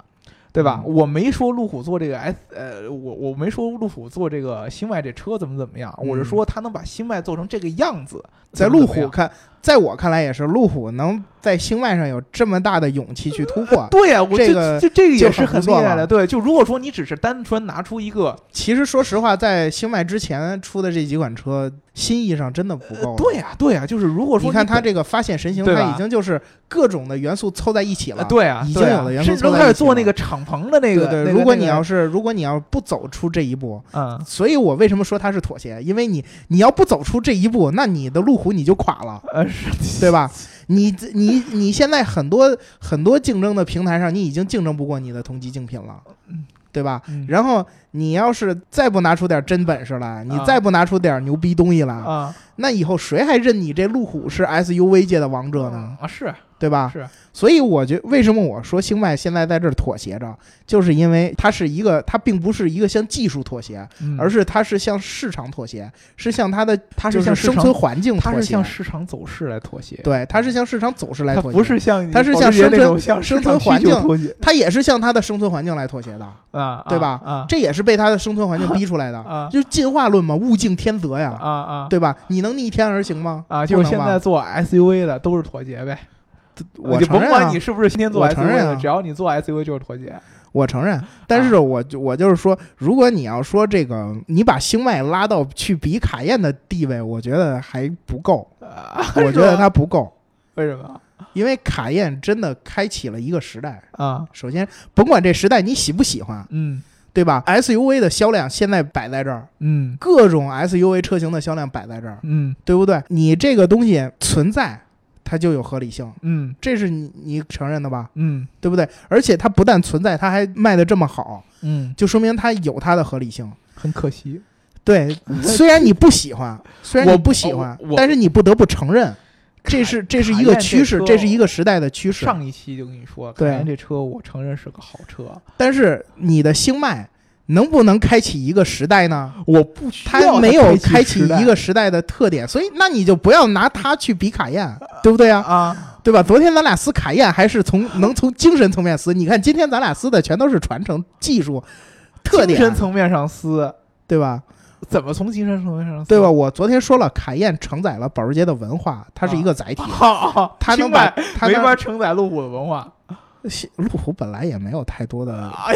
对。吧？嗯。我没说路虎做这个 S，呃，我我没说路虎做这个星脉这车怎么怎么样，嗯。我是说他能把星脉做成这个样子，在路虎看，在我看来也是，路虎能在星脉上有这么大的勇气去突破。对呀、我这个这这个也是很厉害的。对，就如果说你只是单纯拿出一个，其实说实话，在星脉之前出的这几款车，心意上真的不够了。对呀、对呀、就是如果说你看它这个发现神行，它已经就是各种的元素凑在一起了。呃对啊，已经有了元素甚至都开始凑在一起了做那个敞篷的那个。对如果你要是如果你要不走出这一步，嗯，所以我为什么说它是妥协？因为你你要不走出这一步，那你的路虎你就垮了，呃是，对吧？你你你现在很多很多竞争的平台上，你已经竞争不过你的同级竞品了嗯，对吧？嗯然后你要是再不拿出点真本事来，你啊再不拿出点牛逼东西来，啊那以后谁还认你这路虎是 SUV 界的王者呢？啊是对吧？是，所以我觉为什么我说星脉现在在这儿妥协着，就是因为它是一个，它并不是一个向技术妥协，嗯。而是它是向市场妥协，是向它的它是是向生存环境它妥协。是向市场走势来妥协，对，它是向市场走势来妥协，不是向它是向生存向生存环境妥协它也是向它的生存环境来妥协的，啊，对吧？啊。这也是被它的生存环境逼出来的，啊。就是进化论嘛，物竞天择呀，啊啊。对吧？你能逆天而行吗？啊！就是现在做 SUV 的都是妥协呗，我就甭承认啊管你是不是今天做我承 SUV 的，只要你做 SUV 就是妥协。我承认，但是我就我就是说，如果你要说这个，你把星脉拉到去比卡宴的地位，我觉得还不够，啊我觉得它不够，为什么因为卡宴真的开启了一个时代。啊？首先，甭管这时代你喜不喜欢，嗯对吧？SUV 的销量现在摆在这儿，嗯各种 SUV 车型的销量摆在这儿，嗯对不对？你这个东西存在，它就有合理性，嗯这是你你承认的吧？嗯对不对？而且它不但存在，它还卖的这么好，嗯，就说明它有它的合理性。很可惜。对，虽然你不喜欢，虽然我你不喜欢但是你不得不承认，这是这是一个趋势，这这是一个时代的趋势。上一期就跟你说，对凯宴这车我承认是个好车，但是你的星脉能不能开启一个时代呢？我不需要它没有开开启一个时代的特点，所以那你就不要拿它去比卡宴，对不对啊？啊，对吧？昨天咱俩撕卡宴还是从能从精神层面撕，你看今天咱俩撕的全都是传承技术特点精点，神层面上撕，对吧？怎么从精神层面上撕？对吧？？我昨天说了，卡宴承载了保时捷的文化，它是一个载体，好，它能把它能法承载路虎的文化。路虎本来也没有太多的，哎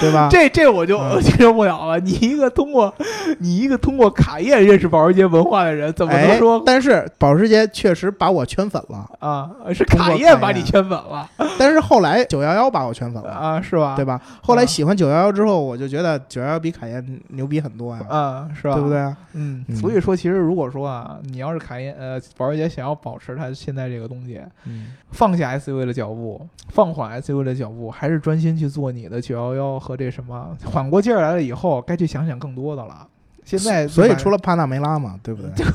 对吧？这这我就嗯接受不了了。你一个通过你一个通过卡宴认识保时捷文化的人，怎么能哎说，但是保时捷确实把我圈粉了，啊是卡宴宴把你圈粉了但是后来九幺幺把我圈粉了，啊？是吧？对吧？后来喜欢九幺幺之后，我就觉得九幺幺比卡宴牛逼很多呀，啊，是吧？对不？对嗯所以说，其实如果说啊，你要是卡宴呃保时捷想要保持它现在这个东西，嗯，放下 SUV 的脚步，放缓 SUV 的脚步，还是专心去做你的九幺幺和这什么，缓过劲儿来了以后，该去想想更多的了。现在所以除了帕纳梅拉嘛，对不对？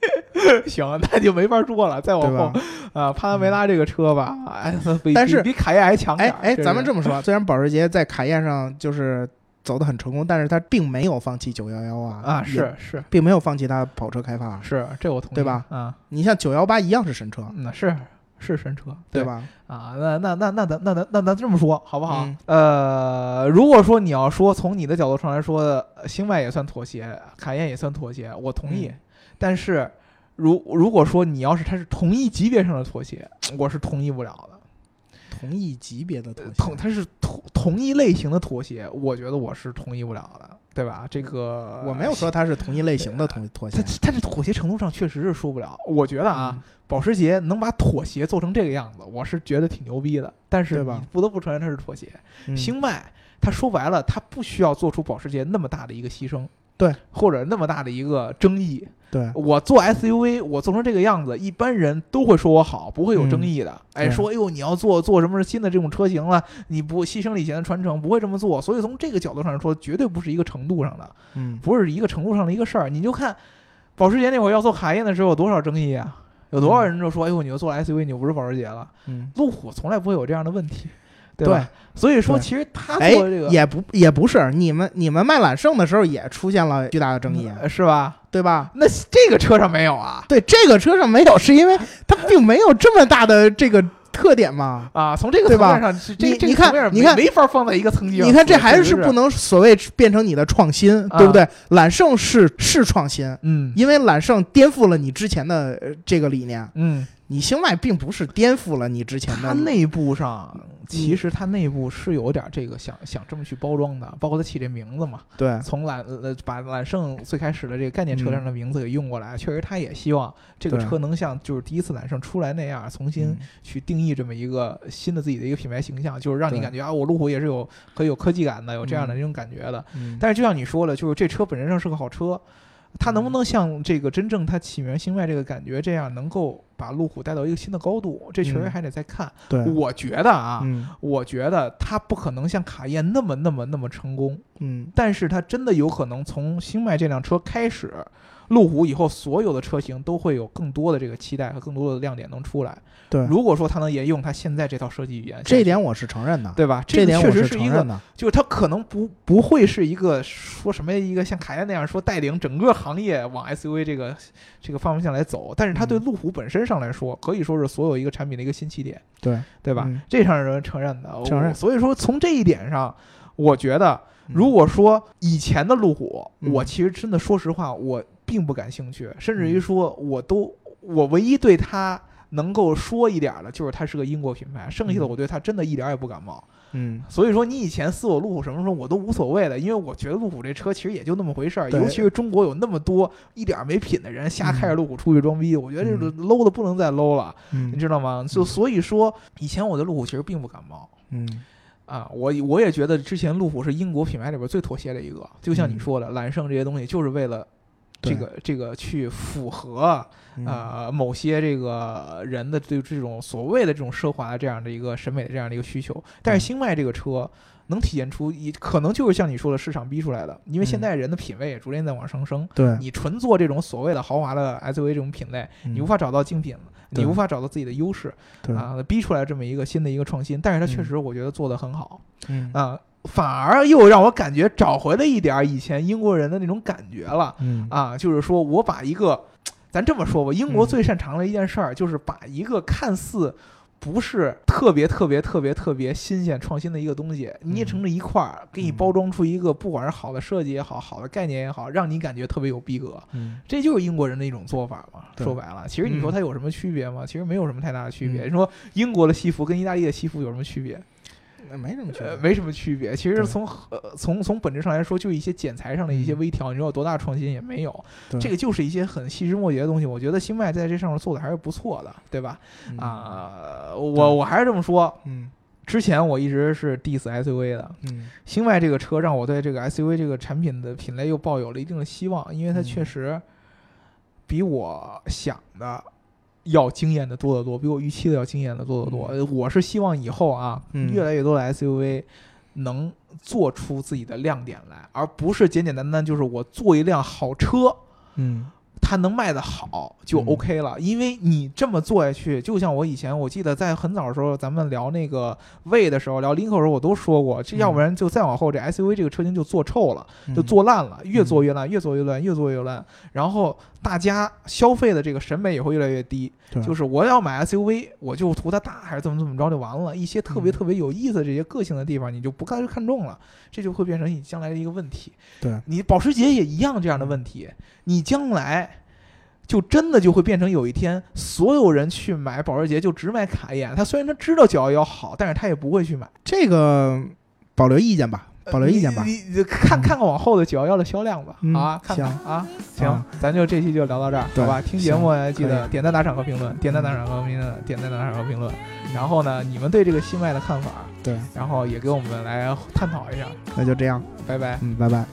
行，那就没法说了。再往后？啊，帕拉梅拉这个车吧，哎，比 但是比比卡宴还强点儿。哎哎，咱们这么说，虽然保时捷在卡宴上就是走得很成功，但是它并没有放弃九幺幺啊啊，是是并没有放弃它跑车开发。是，这我同意，对吧？啊，你像九幺八一样是神车，嗯，是是神车，对？吧？啊，那那那那咱那咱那咱这么说好不好？嗯呃，如果说你要说从你的角度上来说，呃星脉也算妥协，卡宴也算妥协，我同意。嗯但是如如果说你要是它是同一级别上的妥协，我是同意不了的。同一级别的妥协同它是同同一类型的妥协，我觉得我是同意不了的，对吧？这个我没有说它是同一类型的同 妥协它，它这妥协程度上确实是输不了。我觉得啊，嗯保时捷能把妥协做成这个样子，我是觉得挺牛逼的。但是你不得不承认它是妥协。嗯星脉，它说白了，它不需要做出保时捷那么大的一个牺牲，对，或者那么大的一个争议。对，我做 SUV，我做成这个样子，一般人都会说我好，不会有争议的。哎，说哎呦，你要做做什么新的这种车型了，你不牺牲以前的传承，不会这么做。所以从这个角度上说，绝对不是一个程度上的，嗯，不是一个程度上的一个事儿。你就看保时捷那会儿要做卡宴的时候有多少争议啊？有多少人就说，哎呦，你又做了 SUV，你就不是保时捷了。嗯，路虎从来不会有这样的问题，对吧？所以说，其实他哎做这个、，也不也不是，你们你们卖揽胜的时候也出现了巨大的争议，呃是吧？对吧？那这个车上没有啊。对，这个车上没有，是因为它并没有这么大的这个特点嘛。啊，从这个对吧层面上，是这这你你看你看没没法放在一个层级上。你看，这还是不能所谓变成你的创新，啊对不对？揽胜是是创新，嗯因为揽胜颠覆了你之前的呃这个理念。嗯，你星脉并不是颠覆了你之前的，它内部上其实它内部是有点这个想想这么去包装的，包括它起这名字嘛，对从揽呃把揽胜最开始的这个概念车辆的名字给用过来，确实他也希望这个车能像就是第一次揽胜出来那样，重新嗯去定义这么一个新的自己的一个品牌形象，就是让你感觉啊，我路虎也是有可以有科技感的，有这样的嗯那种感觉的。嗯但是就像你说了，就是这车本身上是个好车，它能不能像这个真正它起名星脉这个感觉这样，能够把路虎带到一个新的高度？这确实嗯还得再看。对，我觉得啊，嗯我觉得它不可能像卡宴那么那么那么成功，嗯但是它真的有可能从星脉这辆车开始。路虎以后所有的车型都会有更多的这个期待和更多的亮点能出来。对，如果说它能沿用它现在这套设计语言，这一点我是承认的，对吧？个这点确实是一个。就是它可能不不会是一个说什么一个像卡宴那样说带领整个行业往 SUV 这个这个方向来走，但是它对嗯路虎本身上来说，可以说是所有一个产品的一个新起点，对，对吧？嗯这上人承认的，承认所以说从这一点上，我觉得嗯如果说以前的路虎，嗯我其实真的说实话，我并不感兴趣，甚至于嗯说我都我唯一对它。能够说一点儿的，就是它是个英国品牌，剩下的嗯我对它真的一点儿也不感冒。嗯所以说，你以前撕我路虎什么时候我都无所谓的，因为我觉得路虎这车其实也就那么回事儿。尤其是中国有那么多一点儿没品的人瞎开着路虎出去装逼，我觉得这个嗯 low 的不能再 low 了，你嗯知道吗？就所以说，以前我对路虎其实并不感冒。嗯啊，我我也觉得之前路虎是英国品牌里边最妥协的一个，就像你嗯说的，揽胜这些东西就是为了这个这个去符合嗯。呃某些这个人的对这种所谓的这种奢华的这样的一个审美的这样的一个需求，但是星脉这个车。能体现出也可能就是像你说的市场逼出来的，因为现嗯。在人的品味也逐渐在往上升。对，你纯做这种所谓的豪华的 SUV 这种品类，你无嗯。法找到竞品，你无法找到自己的优势对。啊，逼出来这么一个新的一个创新。但是它确嗯。实我觉得做得很好。嗯。啊，反而又让我感觉找回了一点儿以前英国人的那种感觉了嗯啊，就是说我把一个，咱这么说吧，英国嗯最擅长的一件事儿就是把一个看似不是特别特别特别特别新鲜创新的一个东西捏成了一块儿，给你嗯包装出一个不管是好的设计也好，好的概念也好，让你感觉特别有逼格。嗯这就是英国人的一种做法嘛。说白了，其实你说嗯它有什么区别吗？其实没有什么太大的区别。嗯你说英国的西服跟意大利的西服有什么区别？那没什么区别呃，没什么区别。其实从呃从从本质上来说，就一些剪裁上的一些嗯微调，你说有多大创新也没有。这个就是一些很细枝末节的东西。我觉得星脉在这上面做的还是不错的，对吧？嗯啊，我我还是这么说。嗯之前我一直是 diss SUV 的，嗯星迈这个车让我对这个 SUV 这个产品的品类又抱有了一定的希望，因为它嗯确实比我想的要惊艳的多得多，比我预期的要惊艳的多得多。呃我是希望以后啊，嗯越来越多的 SUV 能做出自己的亮点来，而不是简简单单就是我做一辆好车。嗯它能卖得好就嗯。OK 了，因为你这么做下去，就像我以前我记得在很早的时候，咱们聊那个魏的时候，聊林口的时候，我都说过，这嗯。要不然就再往后，这 SUV 这个车型就做臭了，就嗯做烂了，越做越烂，越做越烂，越做越烂，然后大家消费的这个审美也会越来越低，就是我要买 SUV，我就图它大，还是怎么怎么着就完了，一些特别嗯。特别有意思的这些个性的地方，你就不看看中了，这就会变成你将来的一个问题。对。你保时捷也一样这样的问题，你将来就真的就会变成有一天，所有人去买保时捷就只买卡宴。他虽然他知道911好，但是他也不会去买。这个保留意见吧，保留意见吧呃。你你你看嗯看看往后的911的销量吧，啊，看啊，行啊，咱就这期就聊到这儿，好吧？听节目记得点赞、打赏和评论，点赞、打赏和评论，点赞、打赏和评论。然后呢，你们对这个新麦的看法，对，然后也给我们来探讨一下。那就这样，拜拜。嗯，拜拜。